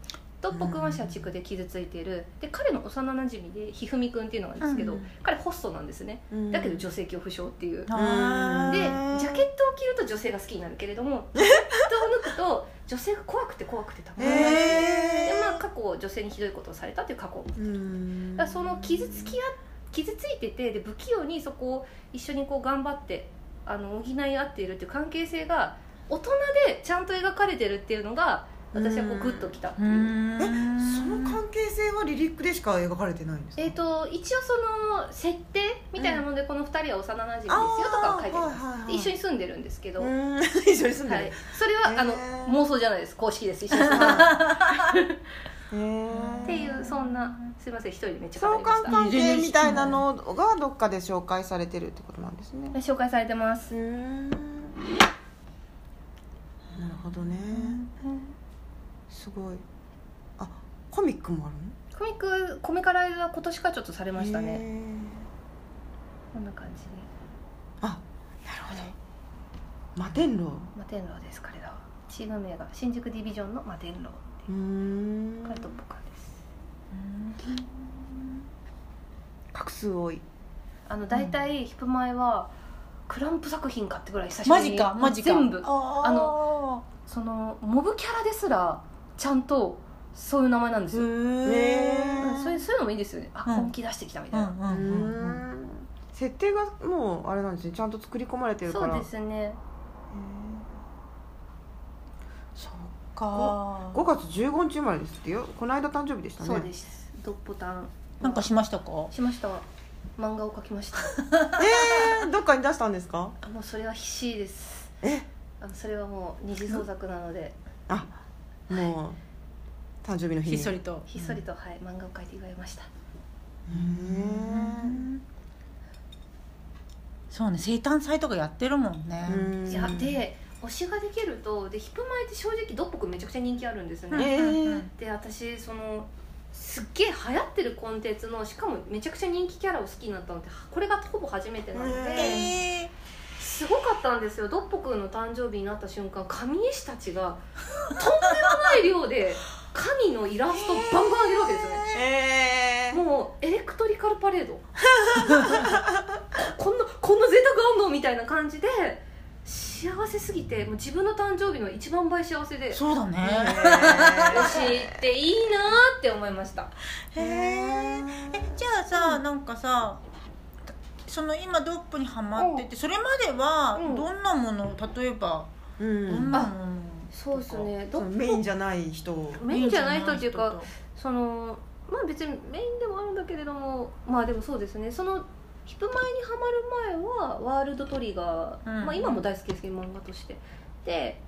トッポくんは社畜で傷ついてる。で彼の幼なじみでひふみくんっていうのがいるんですけど、うん。彼ホストなんですね。うん。だけど女性恐怖症っていう。あでージャケットを着ると女性が好きになるけれどもジャケットを脱くと女性が怖くて怖くてたまらないでへまあ過去女性にひどいことをされたっていう過去ーうん。だその傷つきや傷ついててで不器用にそこを一緒にこう頑張ってあの補い合っているっていう関係性が大人でちゃんと描かれてるっていうのが私はこうグッときたっていう。えその関係性はリリックでしか描かれてないんですか？えー、と一応その設定みたいなものでこの2人は幼なじみですよとかは書いてます、あーはいはいはいで一緒に住んでるんですけど、うん。[LAUGHS] 一緒に住んでる。はい、それはあの妄想じゃないです。公式です。一緒に住んでるっていうそんなすいません一人でめっちゃ語相りました関関係みたいなのがどっかで紹介されてるってことなんですね [LAUGHS] 紹介されてます。うん。なるほどねすごい。あコミックもあるの？コミックコミカライズは今年からちょっとされましたね。こんな感じで。あなるほど。摩天楼。摩天楼です彼らは。チーム名が新宿ディビジョンの摩天楼う。ーん。これトップカーです。画数多い。あの大体ヒップ前はクランプ作品かってぐらい久しぶマり。にジかマジか。全部。ああのそのモブキャラですらちゃんとそういう名前なんですよ、へうんそういうそういうのもいいですよね。あ、うん。本気出してきたみたいな、うーん設定がもうあれなんですね。ちゃんと作り込まれてるから。そうですね。そっか。5月15日生まれですってよ。この間誕生日でしたね。そうです。ドッポタン。なんかしましたか？しました。漫画を描きました。[LAUGHS] えー、どっかに出したんですか？あもうそれは必死です。え？あのそれはもう二次創作なので。あもう誕生日の日に。ひっそりとひっそりと、はい、漫画を描いて言われました。へーそうね生誕祭とかやってるもんね。うん。いやで推しができるとでヒップマイって正直ドッポくんめちゃくちゃ人気あるんですうん。ね、えーで私そのすっげえ流行ってるコンテンツのしかもめちゃくちゃ人気キャラを好きになったのってこれがほぼ初めてなので、えすごかったんですよ。ドッポくんの誕生日になった瞬間神絵師たちがとんでもない量で神のイラストバンバン上げるわけですよね。えー。もうエレクトリカルパレード。こ [LAUGHS] こんなこんな贅沢あんのみたいな感じで幸せすぎてもう自分の誕生日の一番倍幸せでーそうだね。推しっていいなーって思いました。へえじゃあさなんかさその今ドップにハマっててそれまではうん。どんなもの例えばうどんんなものそうですね。メインじゃない人。メインじゃない人っていうかそのまあ別にメインでもあるんだけれどもまあでもそうですね。そのヒップ前にハマる前はワールドトリガー、うん。まあ、今も大好きですけど漫画として。で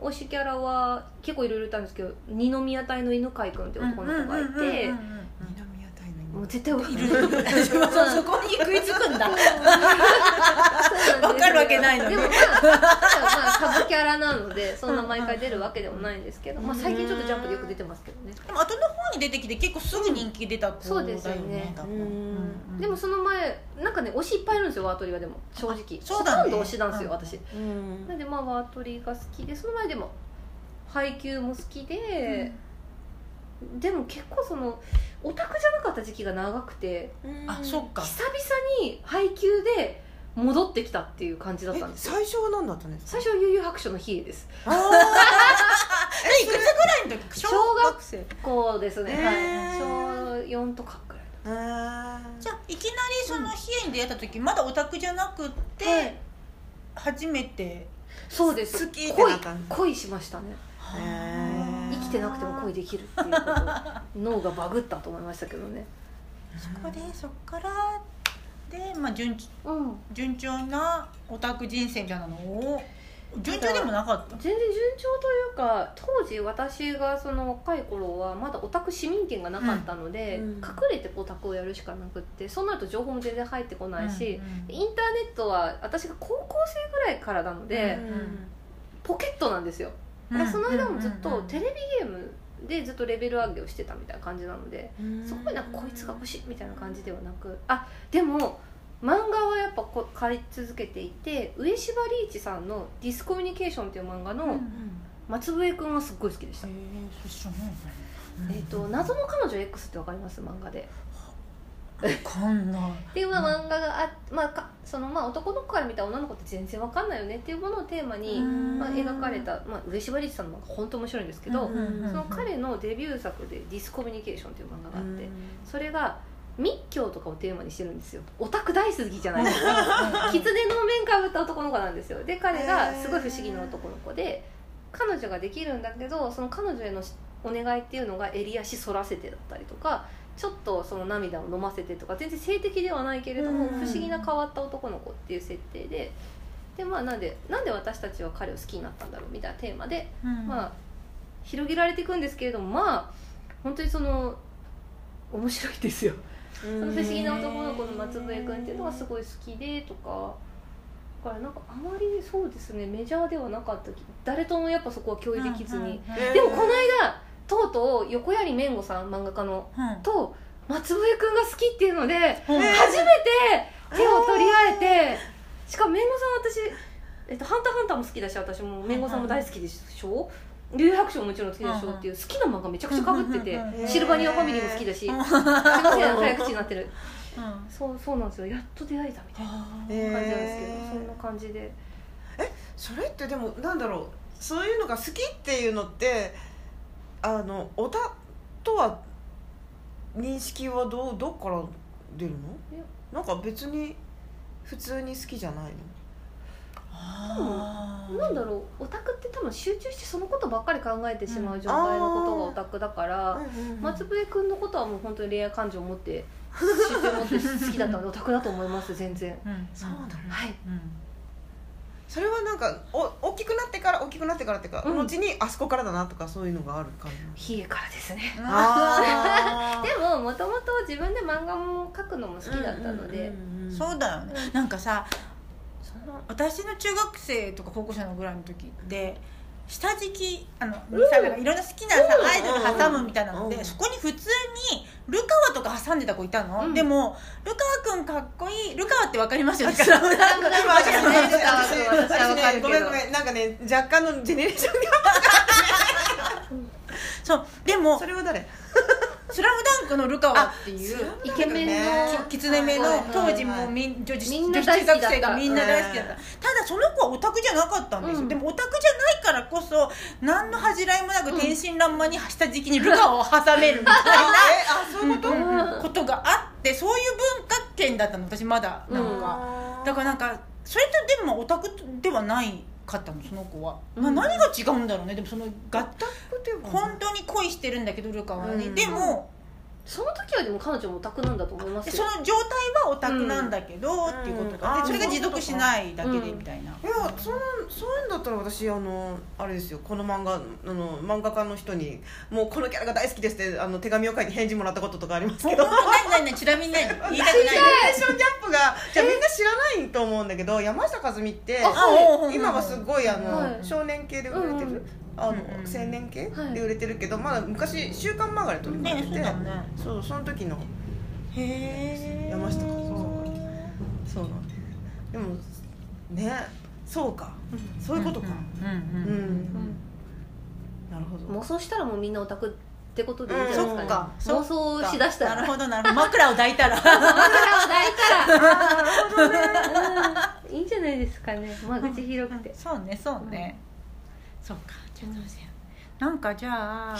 推しキャラは結構いろいろいたんですけど二宮隊の犬飼君って男の子がいてもう絶対わかる。[LAUGHS] そこに食いつくんだ。わわかるわけないのに。でもまあまあサブキャラなのでそんな毎回出るわけでもないんですけど、まあ、最近ちょっとジャンプでよく出てますけどね。でも後の方に出てきて結構すぐ人気出た子そうですだよよねうん。うん。でもその前なんかね推しいっぱいいるんですよワートリはでも。正直そうだね。ほとんど推しなんですよ、うん。私。うん。なんでまあワートリが好きでその前でも配給も好きで、でも結構そのオタクじゃなかった時期が長くてあそっか。久々に配給で戻ってきたっていう感じだったんえですよ。最初は何だったんですか？最初は悠々白書の比叡です。あ [LAUGHS] えいくつぐらいの時？小学生こうですね、へー。はい。小4とかぐらいじゃあいきなりその比叡に出会った時まだオタクじゃなくって、はい。初めてそうです。好きって恋なった恋しましたね。へー。生きてなくても恋できるっていうこと脳がバグったと思いましたけどね。そこでそっからで、まあ、順うん。順調なオタク人生みたいなのを順調でもなかった？全然順調というか当時私がその若い頃はまだオタク市民権がなかったので、うんうん。隠れてオタクをやるしかなくってそうなると情報も全然入ってこないし、インターネットは私が高校生ぐらいからなので、うん。ポケットなんですよだからその間もずっとテレビゲームでずっとレベル上げをしてたみたいな感じなのでうんそこになんかこいつが欲しいみたいな感じではなくあでも漫画はやっぱこ買い続けていて上柴リーチさんの「ディスコミュニケーション」っていう漫画のうん松笛くんはすっごい好きでした、えそれ知らないね。えっ、と謎の彼女 X ってわかります？漫画で。わかんない。っていうまあ漫画があまあかそのまあ男の子から見た女の子って全然わかんないよね。っていうものをテーマに、まあ、描かれた、まあ、上柴律さんの漫画本当面白いんですけど、うんうんうんその彼のデビュー作で「ディスコミュニケーション」っていう漫画があって、それが密教とかをテーマにしてるんですよ。オタク大好きじゃない。ですか狐の面かぶった男の子なんですよ。で彼がすごい不思議な男の子で彼女ができるんだけどその彼女へのお願いっていうのが襟足反らせてだったりとかちょっとその涙を飲ませてとか全然性的ではないけれどもうん不思議な変わった男の子っていう設定ででまあなんでなんで私たちは彼を好きになったんだろうみたいなテーマでうん。まあ広げられていくんですけれどもまあ本当にその面白いですよ。そその不思議な男の子の松笛君っていうのがすごい好きでとかだからなんかあまりそうですねメジャーではなかったき誰ともやっぱそこは共有できずに、でもこの間とうとう横槍めんごさん漫画家のうんと松笛君が好きっていうのでうん。初めて手を取り合えてしかもめんごさん私、えっと「ハンターハンター」も好きだし私もめんごさんも大好きでしょ？竜白書ももちろん好きでしょ？っていう好きな漫画めちゃくちゃかぶっててうんうんうん [LAUGHS] シルバニアファミリーも好きだしすいません早口になってる。うん。そうそうなんですよ。やっと出会えたみたいな感じなんですけど、そんな感じで。それってでもなんだろう。そういうのが好きっていうのってあのオタとは認識はどうどっから出るの？いや。なんか別に普通に好きじゃないの？あー。なんだろう。オタクって多分集中してそのことばっかり考えてしまう状態のことがオタクだから、松笛君のことはもう本当に恋愛感情を持って集中を持って好きだったのでオタクだと思います全然。うん。そうなんだはい。うんそれはなんかお大きくなってから大きくなってからっていうか、うん。後にあそこからだなとかそういうのがある感じ冷えからですね。あ [LAUGHS] でももともと自分で漫画も描くのも好きだったので、そうだよね。なんかさその私の中学生とか高校生のぐらいの時って下敷きあの、さなんかいろんな好きなさ、アイドル挟むみたいなので、うん。そこに普通にルカワとか挟んでた子いたの、うん。でもルカワくんかっこいい。ルカワってわかりますよね。スラムダンクごめんごめんなんかね若干のジェネレーションそう。でもそれは誰？スラムダンクのルカワっていう。イケメンのききつねめの当時もうみん女子女子中学生がみんな大好きだった。ただその子はオタクじゃなかったんですよ、うん。でもオタクじゃないからこそ何の恥じらいもなく天真爛漫に下敷きにルカワを挟めるみたい [LAUGHS] えあそういうこと、ことがあってそういう文化圏だったの私まだ。なんか、だからなんかそれとでもオタクではないかったのその子は、うん。な何が違うんだろうね。でもそのがっていうか本当に恋してるんだけどルカワに、うん。でもその時はでも彼女もオタクなんだと思いますよ。その状態はオタクなんだけど、っていうことが、うん。でそれが持続しないだけでうんみたいな、いやそん。そういうんだったら私あのあれですよ。この漫画あの漫画家の人にもうこのキャラが大好きですってあの手紙を書いて返事もらったこととかありますけど。何何何ちなみに何言いたくないー [LAUGHS] ションギャップがじゃあみんな知らないと思うんだけど山下和美ってあはい。今はすごいあの、はい。少年系で売れてる、うんうんあの、うんうん青年系はいで売れてるけどまだ昔「週刊漫画」で取りね組んでて、そうそうその時の。へえ山下和美そうなんですでもねそうか、そういうことか。うんうんうん、うん。なるほど。妄想したらもうみんなオタクってことでいいんじゃないですか妄想しだしたら。なるほどなるほど。枕を抱いたら。枕を抱いたら。うん。いいんじゃないですかね。間口広くて。そうねそうね、そうかなんかじゃあ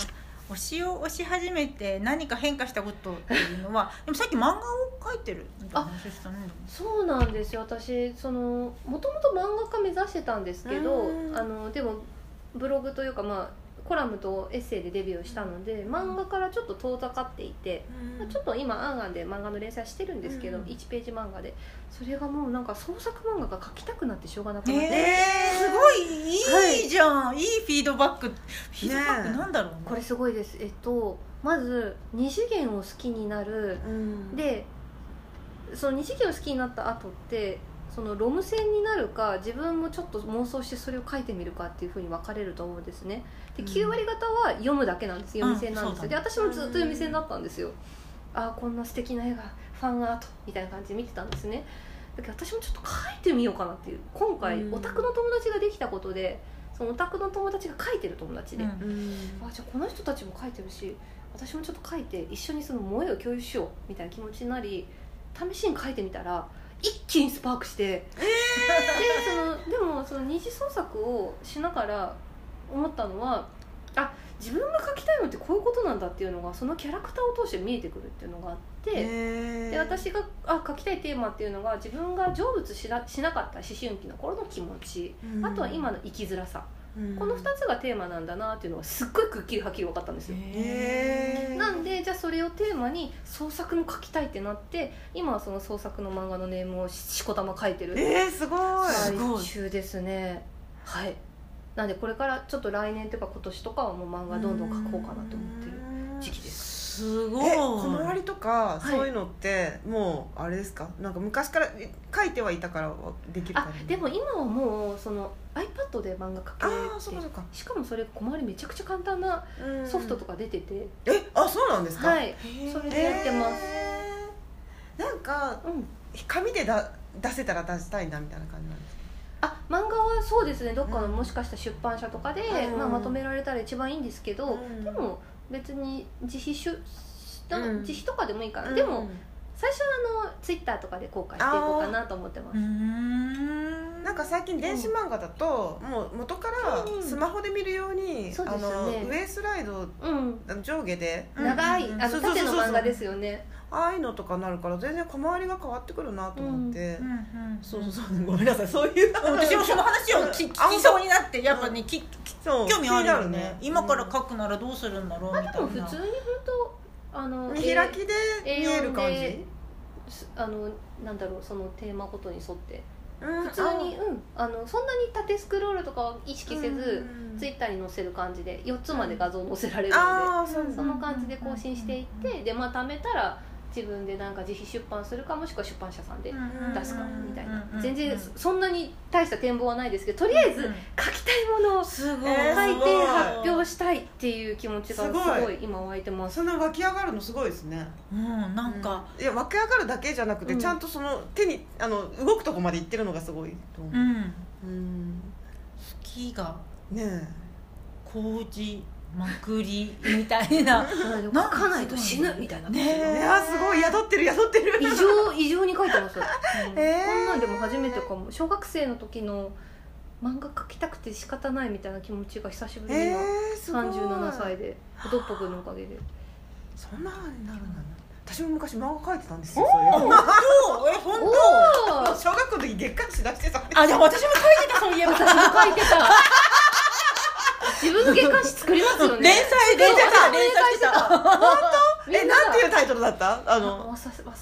推しを推し始めて何か変化したことっていうのは [LAUGHS] でもさっき漫画を描いてるみたいな話したね。そうなんですよ。私そのもともと漫画家目指してたんですけどうん。あのでもブログというかまあコラムとエッセイでデビューしたので漫画からちょっと遠ざかっていて、まあちょっと今「あんあん」で漫画の連載してるんですけど、うん。1ページ漫画で。それがもうなんか創作漫画が描きたくなってしょうがなくなって、えー、すごいいいじゃん、い、いフィードバック。フィードバックねなんだろうね。これすごいです。えっとまず二次元を好きになる。うん。でその二次元を好きになった後ってそのロム線になるか自分もちょっと妄想してそれを書いてみるかっていうふうに分かれると思うんですねでうん。9割方は読むだけなんです読み線なんですよ、うんで私もずっと読み線だったんですよ。ああこんな素敵な絵がファンアートみたいな感じで見てたんですね。だけど私もちょっと書いてみようかなっていう。今回、うん。オタクの友達ができたことでそのオタクの友達が書いてる友達で、うん。うんあじゃあこの人たちも書いてるし私もちょっと書いて一緒にその萌えを共有しようみたいな気持ちになり試しに書いてみたら一気にスパークして、でそのでもその二次創作をしながら思ったのはあ自分が書きたいのってこういうことなんだっていうのがそのキャラクターを通して見えてくるっていうのがあって。で私があ書きたいテーマっていうのが自分が成仏しなしなかった思春期の頃の気持ち、うん。あとは今の生きづらさ、うん。この2つがテーマなんだなっていうのがすっごいくっきりはっきり分かったんですよ、なんでじゃあそれをテーマに創作も書きたいってなって今はその創作の漫画のネームをししこたま書いてるえー、すごい。中ですね。はいなんでこれからちょっと来年というか今年とかはもう漫画どんどん書こうかなと思ってる時期です。すごい。え小回りとかい。そういうのってもうあれですか？なんか昔から書いてはいたからできるあ感じ？でも今はもうその iPad で漫画描けあーそうかそうか。しかもそれ小回りめちゃくちゃ簡単なうん。ソフトとか出てて、えあそうなんですか？はい。へー。それでやってます。なんかうん。紙でだ出せたら出したいなみたいな感じなんですあ漫画はそうですね。どっかのうん。もしかしたら出版社とかで、うん。まあ、まとめられたら一番いいんですけど、うん。でも別に自費出うん。自費とかでもいいかな、うん。でも最初はあのツイッターとかで公開していこうかなと思ってます。うーん。なんか最近電子漫画だと、もう元からうん。スマホで見るように、あの上スライド上下で。長い、うん。あの縦の漫画ですよねああいうのとかなるから全然小回りが変わってくるなと思って、うんうんそうそうそう。ごめんなさい。そういう。私もその話を聞聞きそう。になってやっぱねき興味あるよ気になね。今から書くならどうするんだろうみたいな。でも普通に本当あの見開きで見える感 A4 じあのなんだろうそのテーマごとに沿って。うん。普通にうん。あのそんなに縦スクロールとかは意識せず、うん。ツイッターに載せる感じで4つまで画像載せられるので、ああそうその感じで更新していってでまあ貯めたら自分でなんか自費出版するかもしくは出版社さんで出すかみたいな。全然そんなに大した展望はないですけどとりあえずうん書きたいものを書すごい、て発表したいっていう気持ちがすすごい。今湧いてます。その湧き上がるのすごいですね。うんなんか、いや湧き上がるだけじゃなくて、うん。ちゃんとその手にあの動くとこまで行ってるのがすごいと思う。ん。ううん。月がね麹まくりみたいな。[LAUGHS] 書かないと死ぬみたいな。え。ねいやすごい宿ってる宿ってる。異常異常に書いてます、うん。えーこんなんでも初めてかも。小学生の時の漫画描きたくて仕方ないみたいな気持ちが久しぶりにえ今、ー、すごい。37歳で。どっぽくんのおかげで。そんなになるんだ。ね私も昔漫画描いてたんですよそうえ本おお小学校の時月刊誌出してたあでも私も書いてたそういえば。私も書いてた自分の月刊誌作りますよね。連載連載た連載してた。えなんていうタイトルだった？ああの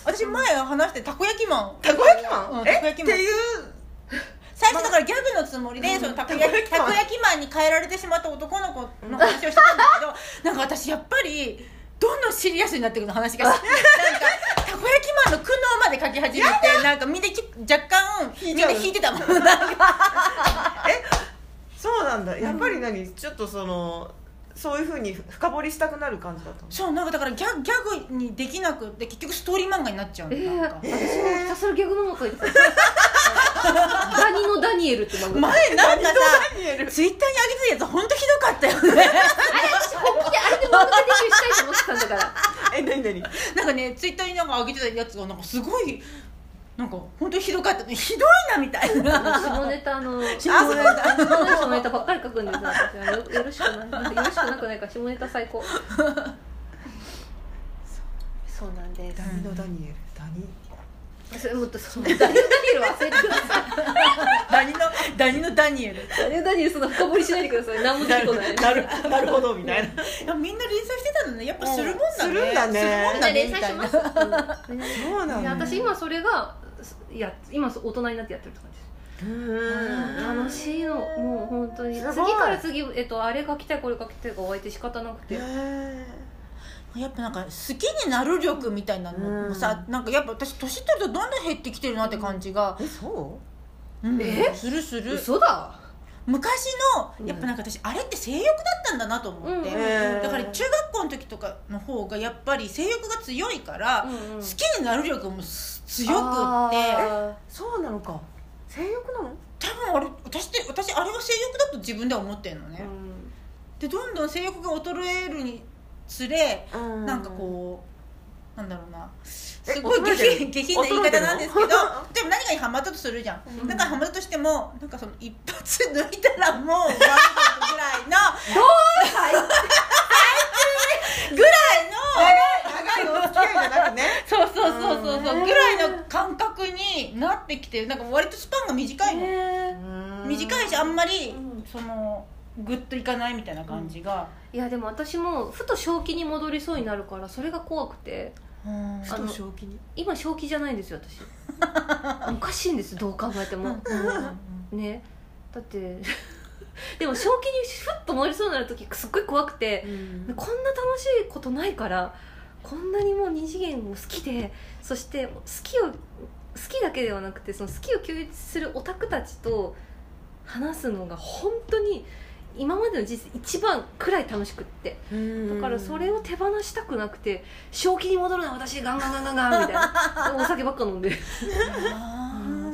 私前話してたこ焼きマン。たこ焼きマン、うんえ？っていう最初だからギャグのつもりで、うんそのたこ焼きたこ焼きマン。に変えられてしまった男の子の話をしてたんだけど [LAUGHS] なんか私やっぱりどんどんシリアスになってくるの話が [LAUGHS] なんかたこ焼きマンの苦悩まで書き始めてなんかみんなき若干みんな引いてたもん。なんか [LAUGHS] そうなんだ。やっぱり何？ちょっとそのそういうふうに深掘りしたくなる感じだったの？そうなんかだからギャギャグにできなくって結局ストーリー漫画になっちゃうのえー、なんか。私もひたすらギャグ漫画書いてたダニのダニエルって漫画。前なんかさダニエル？ツイッターに上げてたやつ本当ひどかったよね。あれ私本気であれで漫画デビューしたいと思ってたんだから。え何何？なんかねツイッターになんか上げてたやつがなんかすごいなんか本当にひどかった。ひどいなみたいな。下ネタの下ネタ下ネタばっかり書くんですよ私は。よよろしくない。よろしくなくないから下ネタ最高。そうなんです。ダニのダニエル。ダニそれもっとそのダニのダニエル。忘れてくださいダニのダニのダニエルいダニのダニエルそんな深掘りしないでください。何も出てこないなるなるほどみたいな。やみんな連載してたのね。やっぱするもんだね。するんだね。するもんだね連みたいな。載します、うん。そうなんだ。で私今それがいや今大人になってやってるって感じです。楽しいのもう本当に次から次、えっと、あれ書きたいこれ書きたいが湧いて仕方なくて。やっぱなんか好きになる力みたいなのもさ、なんかやっぱ私年取るとどんどん減ってきてるなって感じが、えそうん。え？するする。嘘だ昔うんのやっぱなんか私あれって性欲だったんだなと思って、うんだから中学校の時とかの方がやっぱり性欲が強いから、好きになる力もす強くって。そうなのか。性欲なの？多分あれ私って私あれが性欲だと自分では思ってんのね、でどんどん性欲が衰えるにつれうん。なんかこうなんだろうなすえごい下品下品な言い方なんですけどでも何かにハマったとするじゃん、うん。だからハマったとしてもなんかその一発抜いたらもうワンドぐらいのぐらいの長い。お付き合いじゃなくね。そうそうそうそう。そうぐらいの感覚になってきてなんか割とスパンが短いの短いしあんまりうんそのグッといかないみたいな感じが、いやでも私もふと正気に戻りそうになるからそれが怖くてうん。あの正気に。今正気じゃないんですよ私。[LAUGHS] おかしいんですどう考えても。ね。だって [LAUGHS] でも正気にふっと戻りそうになる時すっごい怖くてこんな楽しいことないからこんなにもう二次元も好きでそして好きを好きだけではなくてその好きを共有するオタクたちと話すのが本当に今までの人生一番くらい楽しくって。だからそれを手放したくなくて正気に戻るな私ガンガンガンガンガンみたいな。[LAUGHS] お酒ばっか飲んで。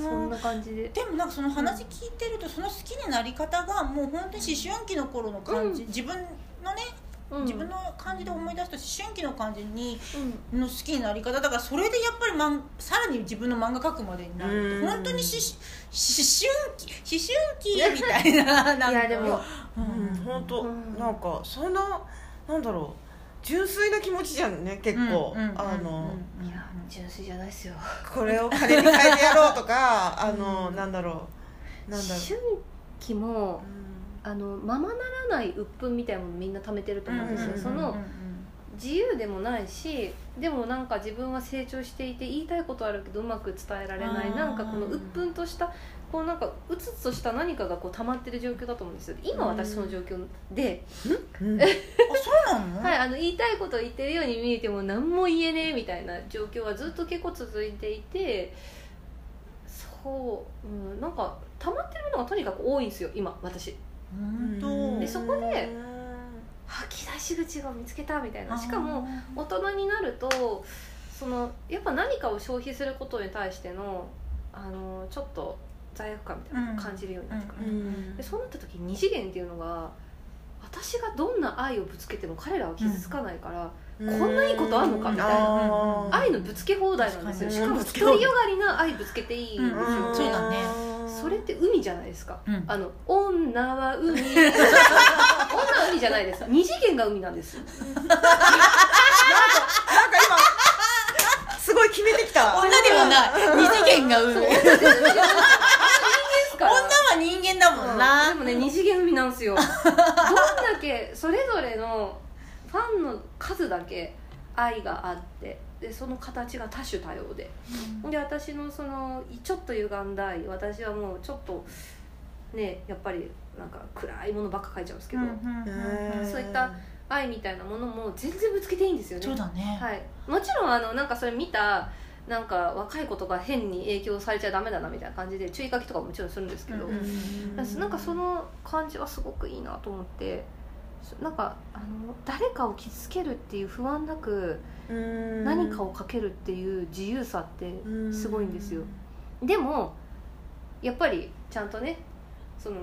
そんな感じで。でもなんかその話聞いてるとその好きになり方がもう本当に思春期の頃の感じ、うん。自分のねうん自分の感じで思い出すと思春期の感じにの好きになり方だからそれでやっぱりマンさらに自分の漫画描くまでになる本当にし思春期思春期みたいななんかいやでも本当うんなんかそんななんだろう純粋な気持ちじゃんね結構あのいや純粋じゃないですよこれを金に変えてやろうとかあのなんだろうなんだろ思春期もうあのままならない鬱憤みたいなものみんな貯めてると思うんですよ、その自由でもないしでもなんか自分は成長していて言いたいことあるけどうまく伝えられない。なんかこの鬱憤としたこうなんかうつつとした何かがこう溜まってる状況だと思うんですよ。今私その状況で、うん。[LAUGHS] あそうなの、はい、あの言いたいことを言ってるように見えても何も言えねえみたいな状況はずっと結構続いていて。そう、うん、なんか溜まってるのがとにかく多いんですよ今私でそこで吐き出し口が見つけたみたいな。しかも大人になるとそのやっぱ何かを消費することに対してのあのちょっと罪悪感みたいなのを感じるようになってくる、うん。でそうなった時二次元っていうのが私がどんな愛をぶつけても彼らは傷つかないから、こんないいことあんのかみたいな。愛のぶつけ放題なんですよ。しかも独りよがりな愛ぶつけていいんですよ、うん。そうだねそれって海じゃないですか、うん。あの女は海。[LAUGHS] 女は海じゃないです二次元が海なんですよ。なんか今すごい決めてきた。女でもない。二次元が海。女は人間だもんな、でもね二次元海なんですよ。どんだけそれぞれのファンの数だけ愛があってでその形が多種多様で、で私のそのちょっと歪んだ愛私はもうちょっとねやっぱりなんか暗いものばっか描いちゃうんですけど、うんそういった愛みたいなものも全然ぶつけていいんですよね。そうだね、はい、もちろんあのなんかそれ見たなんか若い子とか変に影響されちゃダメだなみたいな感じで注意書きとかももちろんするんですけど、うなんかその感じはすごくいいなと思って。そなんかあの誰かを傷つけるっていう不安なく何かをかけるっていう自由さってすごいんですよ。でもやっぱりちゃんとねその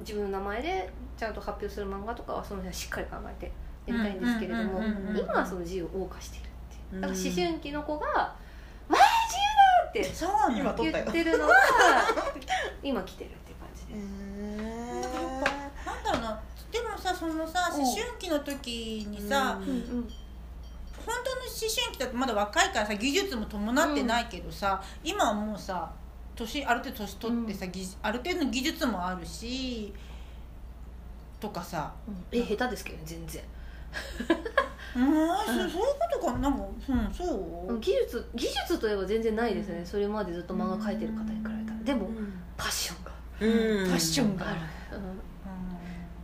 自分の名前でちゃんと発表する漫画とかはその辺はしっかり考えてやりたいんですけれども今はその自由を謳歌しているっていう。だからうん思春期の子が「わあ自由だ!」って言ってるのが今来てるっていう感じです。[LAUGHS] さそのさ思春期の時にさ、うんうん。本当の思春期だとまだ若いからさ技術も伴ってないけどさ、今はもうさ年ある程度年取ってさ、技ある程度の技術もあるしとかさ。え下手ですけどね全然。[LAUGHS] うん、そそういうことか。なんかうんそう、技術技術といえば全然ないですね、それまでずっと漫画描いてる方に比べたら。でもパッションが。うん。ファッションが。ある、うん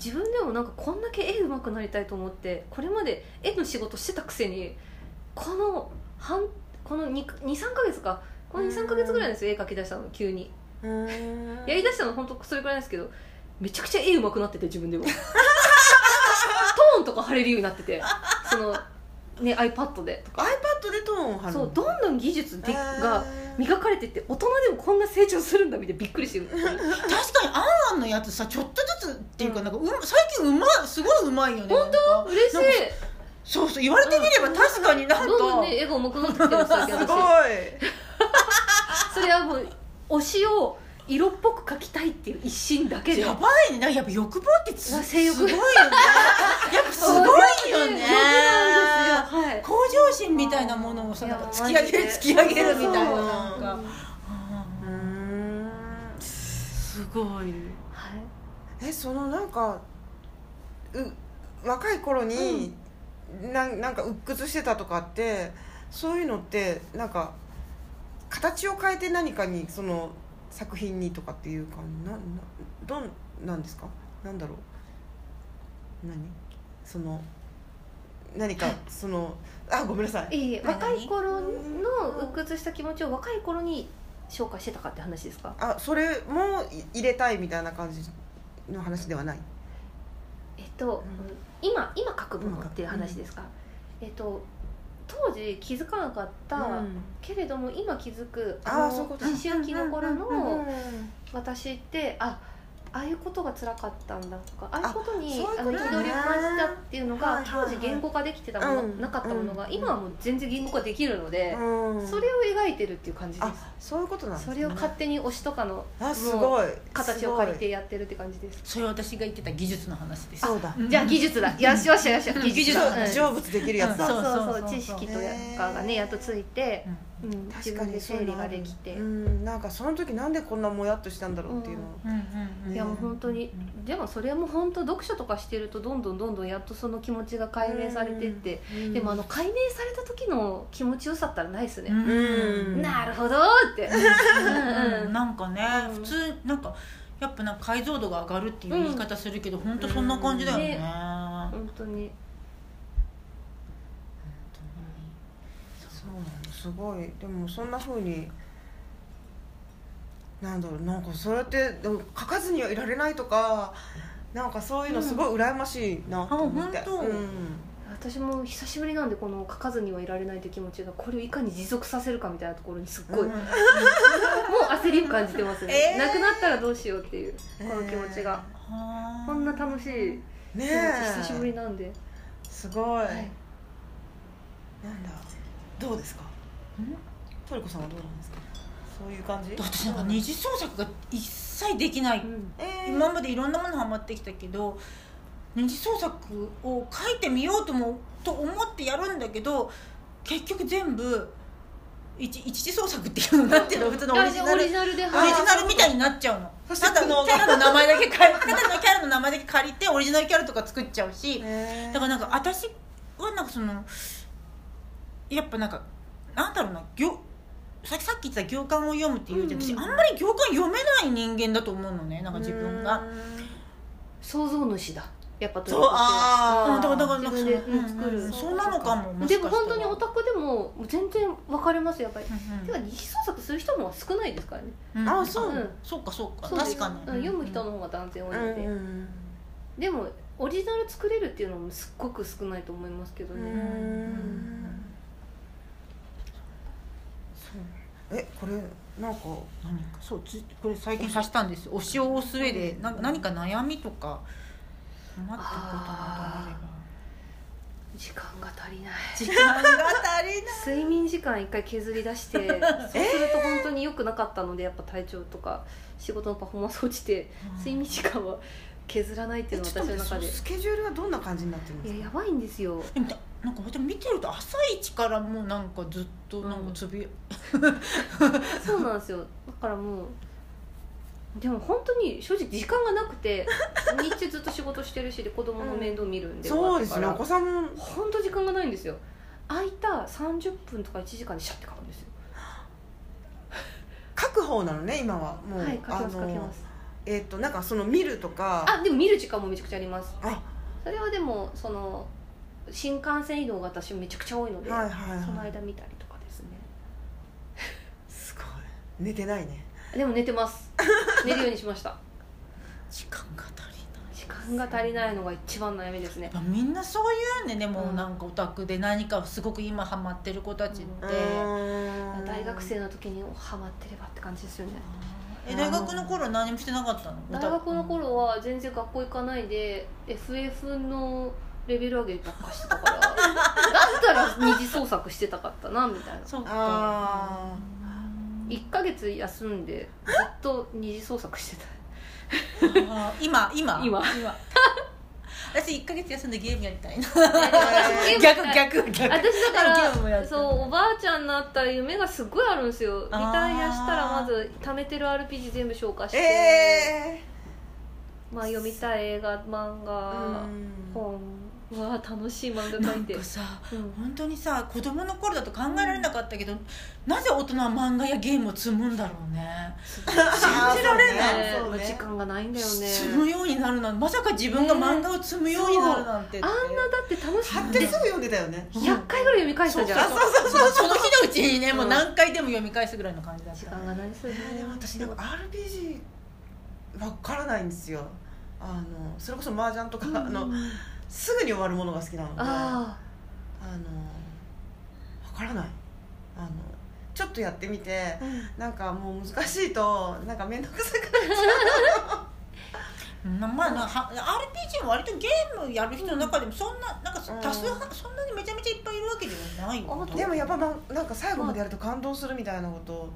自分でもなんかこんだけ絵上手くなりたいと思ってこれまで絵の仕事してたくせにこの半この23か月かこの23か月ぐらいですよ絵描き出したの急に。うん。やりだしたの本当それぐらいですけどめちゃくちゃ絵上手くなってて自分でも。[LAUGHS] トーンとか貼れるようになっててそのね iPad でとか。iPad でトーンを貼るそうどんどん技術でがえー磨かれてって大人でもこんな成長するんだみたいなびっくりしてる。[LAUGHS] 確かにあんあんやつさちょっとずつっていうかなんかう最近うまいすごいうまいよね本当？嬉しい。そうそう言われてみれば確かになんか、どんどんね絵が上手くなってきてるんですよすごい。[LAUGHS] それはもう推しを色っぽく描きたいっていう一心だけで。やばいね。なんかやっぱ欲望ってつうわ性欲。すごいよね。やっぱすごいよね。向上心みたいなものをさなんか突き上げる突き上げるみたいな。なんか。うーん。すごい。はいえそのなんかう若い頃に、なんなんか鬱屈してたとかってそういうのってなんか形を変えて何かにその作品にとかっていうかななどんなんですか？なんだろう？何？その何かそのあごめんなさい。いえい若い頃の鬱屈した気持ちを若い頃に消化してたかって話ですか？あそれもい入れたいみたいな感じの話ではない？えっと、今今書くものっていう話ですか、えっと当時気づかなかった、うん。けれども今気づくあーのそういうこと。思春期の頃の私ってあああいうことが辛かったんだとかああいうことに憤りを感じたっていうのが当時言語化できてたもの、うん。なかったものがうん。今はもう全然言語化できるので、うん。それを描いてるっていう感じであそういうことなんそれを勝手に推しとかのあすごい。形を借りすてやってるって感じです。それ私が言ってた技術の話です。そうだ。じゃあ技術だ。[LAUGHS] よしよしよし技術 [LAUGHS] 成仏できるやつだ、そうそうそう。そうそうそう。知識とかがねやっとついて、うん確かに整理ができて、うんなんかその時なんでこんなもやっとしたんだろうっていうの、うんうんうんいやもう本当にでもそれはもう本当読書とかしてるとどんどんどんどんやっとその気持ちが解明されてって、でもあの解明された時の気持ちよさったらないですね、うん。うん。なるほどって。うん。うんなんかねうん。普通なんかやっぱなんか解像度が上がるっていう言い方するけど本当そんな感じだよね。うん本当にそうなのすごい。でもそんなふうになんだろうなんかそうやってでも書かずにはいられないとかなんかそういうのすごい羨ましいなと思って、あ本当。うん。私も久しぶりなんでこの書かずにはいられないって気持ちがこれをいかに持続させるかみたいなところにすっごい、うん。もう焦りを感じてますね、[LAUGHS] えー。なくなったらどうしようっていうこの気持ちが、はあこんな楽しいね気持ちえ。久しぶりなんで、すごい、はい。なんだ。どうですか？トリコさんはどうなんですか？そういう感じ？私なんか二次創作が一切できない、うん。えー。今までいろんなものハマってきたけど二次創作を書いてみようともと思ってやるんだけど結局全部一一次創作っていうのなんていうの普通のオリジナル。オリジナルみたいになっちゃうの。ただキャラの名前だけ借りただのキャラの名前だけ借りてオリジナルキャラとか作っちゃうし。えー。だからなんか私はなんかそのやっぱなんかなんだろうな行ささっき言ってた行間を読むっていうじゃん私うん。あんまり行間読めない人間だと思うのねなんか自分が。創造主だ。やっぱそうあー。うん、だからだからなんか自分でうん作る。うんそんなのかももしでも本当にオタクでも全然分かれますやっぱり、うんうんてか二次創作する人も少ないですからね。うん。あそううん。そう。かそうか確かに、うん読む人の方が断然多いので、うんでもオリジナル作れるっていうのもすっごく少ないと思いますけどうね、んそうえこれなんか何かそうつこれ最近足したんですよ。推しを押す上でな何か悩みとか困ったことなどあれば。時間が足りない。時間が足りない。睡眠時間一回削り出して [LAUGHS] そうすると本当に良くなかったのでやっぱ体調とか仕事のパフォーマンス落ちて睡眠時間は削らないっていうのはちょっと待って私の中でスケジュールはどんな感じになってるんですか？いややばいんですよなんか私見てると朝一からもうなんかずっとなんかつぶや、[LAUGHS] [LAUGHS] そうなんですよ。だからもうでも本当に正直時間がなくて [LAUGHS] 日中ずっと仕事してるしで子供の面倒見るんで、そうですねお子さんも。ら本当時間がないんですよ。空いた30分とか1時間でシャッて書くんですよ。書く方なのね今は。もう、はい書きます書きます。えっ、となんかその見るとか。あでも見る時間もめちゃくちゃあります。あ。それはでもその新幹線移動が私めちゃくちゃ多いので、はいはいそのはい間見たりとかですね。すごい。寝てないね。でも寝てます。[LAUGHS] 寝るようにしました。時間が足りない。時間が足りないのが一番悩みですね。やっぱみんなそういうね。でもうん。なんかオタクで何かすごく今ハマってる子たちって、うーん。大学生の時にハマってればって感じですよね。え大学の頃何もしてなかったの？大学の頃は全然学校行かないで FF のレベル上げばっかしてたから [LAUGHS] だったら二次創作してたかったなみたいな。そうか。あ1ヶ月休んでずっと二次創作してた。あー。今今？今。[LAUGHS] 私1ヶ月休んでゲームやりたいな。ー逆逆逆。私だかゲームもやってるらそうおばあちゃんになったら夢がすごいあるんですよ。リタイアしたらまず貯めてる RPG 全部消化して、えまあ、読みたい映画漫ー画うん。本うわ楽しい漫画な書いて。んかさうん。本当にさ子供の頃だと考えられなかったけど、なぜ大人は漫画やゲームを積むんだろうね。信じられない。ね。そうね。時間がないんだよね。積むようになるなんまさか自分が漫画を積むようになるなんてってあんなだって楽し貼っくててすぐ読んでたよね。100回ぐらい読み返したじゃん。そうそうそうその日のうちにねもう何回でも読み返すぐらいの感じだった。時間がない。ですよねえーでも私なんか RPG わからないんですよ。あのそれこそ麻雀とか、あのすぐに終わるものが好きなのでああのわからない。あのちょっとやってみてあ、うん。なんかもう難しいとなんか面倒くさくなっちゃう。ん [LAUGHS] まあなは RPG も割とゲームやる人の中でもそんななんかうん多数派そんなにめちゃめちゃいっぱいいるわけではないでもやっぱ、ま、なんか最後までやると感動するみたいなこと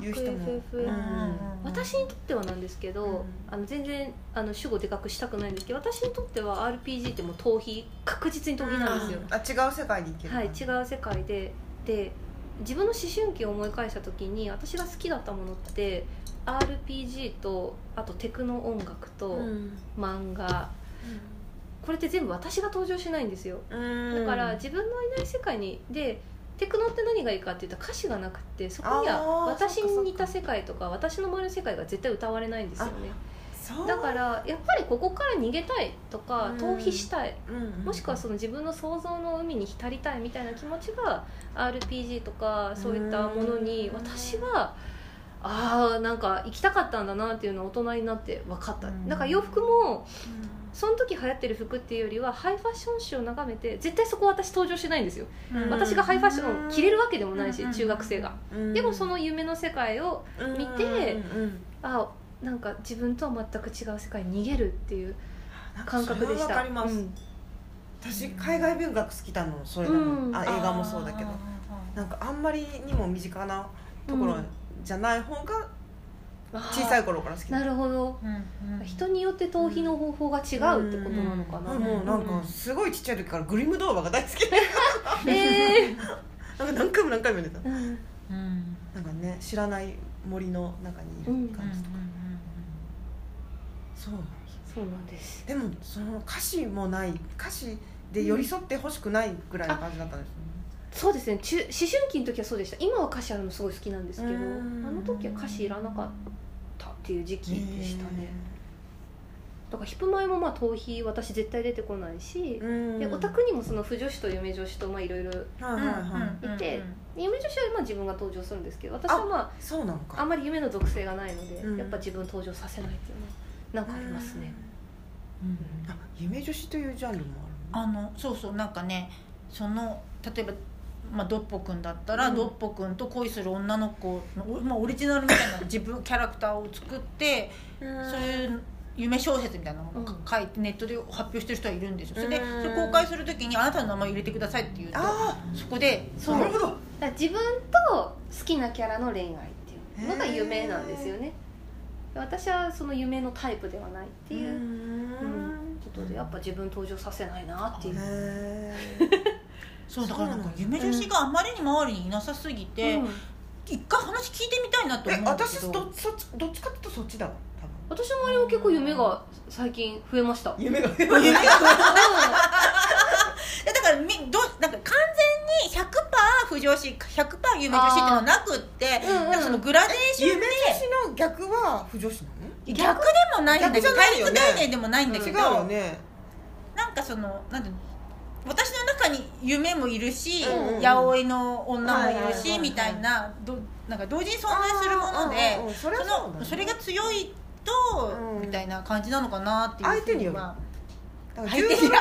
言う人もうん。私にとってはなんですけど、うん。あの全然あの主語でかくしたくないんですけど私にとっては RPG ってもう逃避確実に逃避なんですよ、あ違う世界に行ける。はい違う世界で。で自分の思春期を思い返した時に私が好きだったものって RPG とあとテクノ音楽とうん。漫画、これって全部私が登場しないんですよ。うん。だから自分のいない世界にでテクノって何がいいかっていうと歌詞がなくってそこにあはー私に似たそ世界とか私の周りの世界が絶対歌われないんですよね。だからやっぱりここから逃げたいとかうん。逃避したい。うんもしくはその自分の想像の海に浸りたいみたいな気持ちが RPG とかそういったものにうん。私はああなんか行きたかったんだなっていうのを大人になって分かった。うん。だから洋服もその時流行ってる服っていうよりはハイファッション誌を眺めて絶対そこ私登場しないんですよ。うん。私がハイファッションを着れるわけでもないしうん。中学生が。うん。でもその夢の世界を見てあなんか自分とは全く違う世界に逃げるっていう感覚でした。それはわかります、うん。私海外文学好きなのそれなの、うん。あ映画もそうだけど。なんかあんまりにも身近なところうんじゃない方が小さい頃から好きなるほど。うんうん。人によって逃避の方法が違うってことなのかな、うん。もうなんかすごいちっちゃい時からグリム童話が大好き。で [LAUGHS] ええなんか何回も何回も読んでた。うん。うんなんかね知らない森の中にいる感じとか、そうそうなんです。でもその歌詞もない。歌詞で寄り添ってほしくないぐらいの感じだったんですよね、そうですね。中思春期の時はそうでした。今は歌詞あるのすごい好きなんですけどあうん。の時は歌詞いらなかったっていう時期でしたね。だからヒップマイもまあ逃避私絶対出てこないし、うん。でオタクにもその腐女子と夢女子とまあいろいろはいて夢女子はまあ自分が登場するんですけど私はまあそうなのか。あんまり夢の属性がないので、うん。やっぱ自分登場させないっていうのはなんかありますね、あ夢女子というジャンルもああのそうそうなんかねその例えば、まあ、ドッポくんだったら、うん。ドッポくんと恋する女の子の、おまあ、オリジナルみたいな [LAUGHS] 自分キャラクターを作って、るそういう夢小説みたいなのをうん。書いてネットで発表してる人はいるんですよ。それでうんそれ公開するときに「あなたの名前入れてください」って言うとあそこであそのなるほど。自分と好きなキャラの恋愛っていうのが夢なんですよね。私はその夢のタイプではないっていう、うん。ことでやっぱ自分登場させないなっていう、へ [LAUGHS] そうだからなんか夢女子があまりに周りにいなさすぎて、うん。一回話聞いてみたいなとえ思うんだけ私どどそっちどっちかっていうとそっちだ？わ多分。私の周りも結構夢が最近増えました。夢が夢がえ [LAUGHS] だからみどなんか完全に100%不女子100%夢女子っていうのはなくって、うんうん。なんかそのグラデーション夢で女子の逆は不女子な逆でもないんだけど逆じゃないよね。対立概念でもないんだの違うけど、よね。なんかそのなんていうの？私の中に夢もいるし、うんうん八百屋の女もいるし、みたいなどなんか同時に存在するものであーうんうんそのそれが強いと、うん。みたいな感じなのかなっていう相手による。はだから相手による。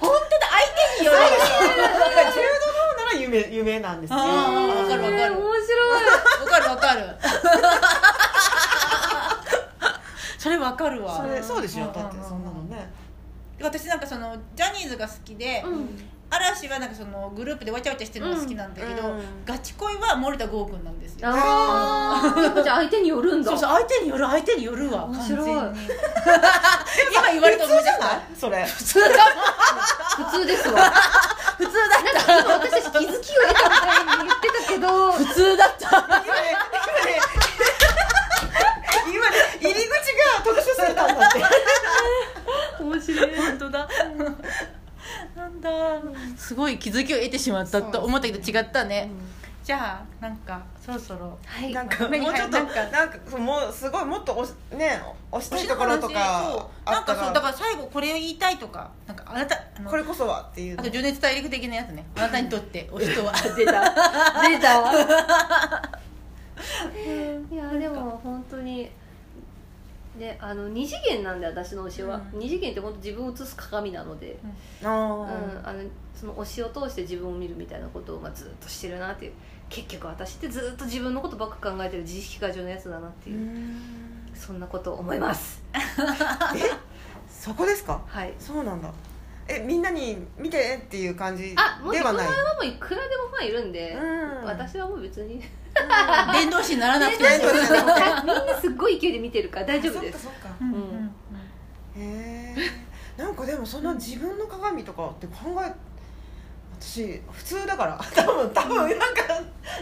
本当だ相手による。柔道の方なら夢夢夢なんですよ。わかるわかる。面白い。わかるわかる。それわかるわ。それそうでしょん。だってそんなのね私なんかそのジャニーズが好きで、うん。嵐はなんかそのグループでわちゃわちゃしてるのが好きなんだけど、うん。うんガチ恋は森田剛君なんですよ。ああじゃあ相手によるんだそうそう相手による相手によるわ面白い。完全に。[LAUGHS] 今言われて思い出したそれ。普通かも普通ですわ。普通だなんか今私たち気づきを得たみたいに言ってたけど。普通だった。今ね今ね入り口が特殊すぎたんだって面白い。本当だ。なんだ。すごい気づきを得てしまったと思ったけど違ったね、じゃあなんかそろそろ。はい。なんかもうちょっとなんかなんかもうすごいもっと押しね押したいところとかあなんかそうだからら最後これを言いたいとかなんかあなたこれこそはっていう。あと情熱大陸的なやつね。あなたにとってお人は。[LAUGHS] 出た。出た [LAUGHS] いやでも本当にであの二次元なんで私の推しは、うん。二次元って本当自分を映す鏡なので、あうん。ーあのその推しを通して自分を見るみたいなことをまあずっとしてるなっていう。結局私ってずっと自分のことばっか考えてる自意識過剰なやつだなっていう、そんなことを思います。[LAUGHS] そこですか？はい。そうなんだ。えみんなに見てっていう感じあもうではない。そのはもういくらでもファンいるんで、うん。私はもう別に [LAUGHS] 伝道師にならなくても。伝道師にならなくてみんなすっごい勢いで見てるから大丈夫です。そっかそっか。うん。うんへえんかでもそんな自分の鏡とかって考え私普通だから。[LAUGHS] 多分多分なんか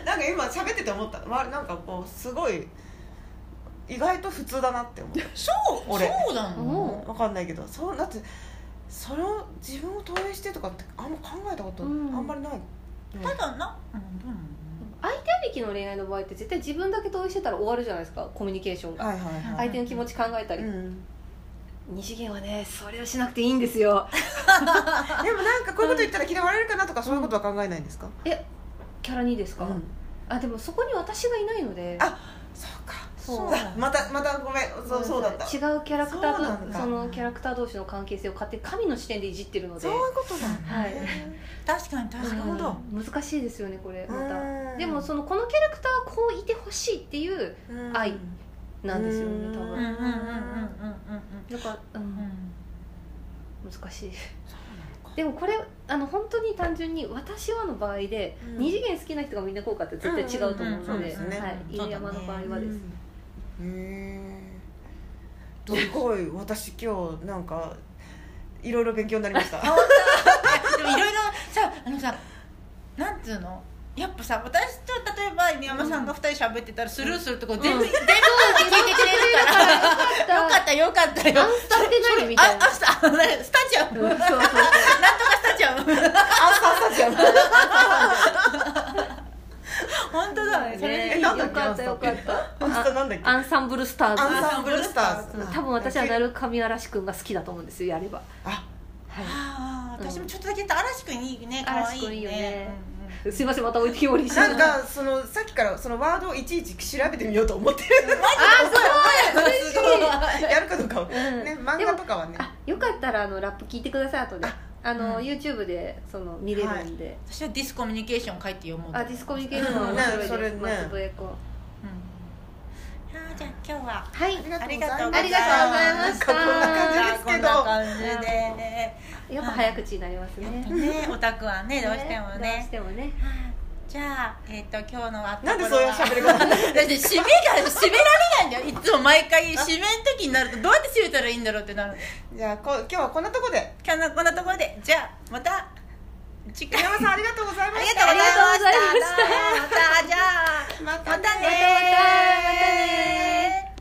なんか今喋ってて思った。わなんかこうすごい意外と普通だなって思ったそう俺。そうなのうん。分かんないけど。そうだってその自分を投影してとかってあんま考えたことあうん。んまりない、ただな、うん、どうなの？相手ありきの恋愛の場合って絶対自分だけ同意してたら終わるじゃないですかコミュニケーションが、はいはいはい。相手の気持ち考えたり、うん、二次元はねそれをしなくていいんですよ。[LAUGHS] でもなんかこういうこと言ったら嫌われるかなとかそういうことは考えないんですか、えキャラにですか、うん。あでもそこに私がいないので。あまたまたごめん。そうそうだった。違うキャラクターとそのキャラクター同士の関係性を勝手に神の視点でいじってるので。そういうことだはい。確かに確かに。難しいですよねこれまうん。たでもそのこのキャラクターはこういてほしいっていううん。愛なんですよね多分。うんうんうんうんうんうん。だから、うん。うん。難しいでもこれあの本当に単純に私はの場合で、うん。二次元好きな人がみん。なこうかって絶対違うと思うので犬山の場合はです、へえすごい私今日なんかいろいろ勉強になりました。でもいろいろさあのさなんつうの？やっぱさ私と例えば犬山さんが二人喋ってたらスルーするとこ全部、全部聞いてくれる [LAUGHS] からよかった。よかったよアンスタって何？みたいなスタジアム。[LAUGHS] なんとかスタジアム。アンスタジアム [LAUGHS] 本当だそれねえなんだっけ？よかったよかった。アンスタなんだっけアンサンブルスターズ。アンサンブルスターズ。うん多分私は鳴神嵐くんが好きだと思うんですよやれば。あはああ私もちょっとだけ言った嵐くんいいね。可愛いいいよね。ねいすいませんまた置いてきぼりしてなんかそのさっきからそのワードをいちいち調べてみようと思ってる。あそう。嬉しい。やるかどうかをん。ね漫画とかはね。あよかったらあのラップ聞いてください後でああの、うん YouTube でその見れるんで、私はディスコミュニケーション書いて読もうとあディスコミュニケーション面ね白いです、[LAUGHS] それね。松笛子うん。あーじゃあ今日ははい。あありがとうございますありがとうございました。こんな感じですけど。こんな感じでやっぱ早口になりますね。ねオタクはねどうしてもどうねしてもねじゃあ、えっと今日のあったなんでそういう喋り方？だって締めが締められないんだよ。いつも毎回締めの時になるとどうやって締めたらいいんだろうってなる。じゃあこ今日はこんなとこで。今日のこんなところで。じゃあまた次回。山さんありがとうございました。ありがとうございました。ましたじゃあまた。ねまたねまたね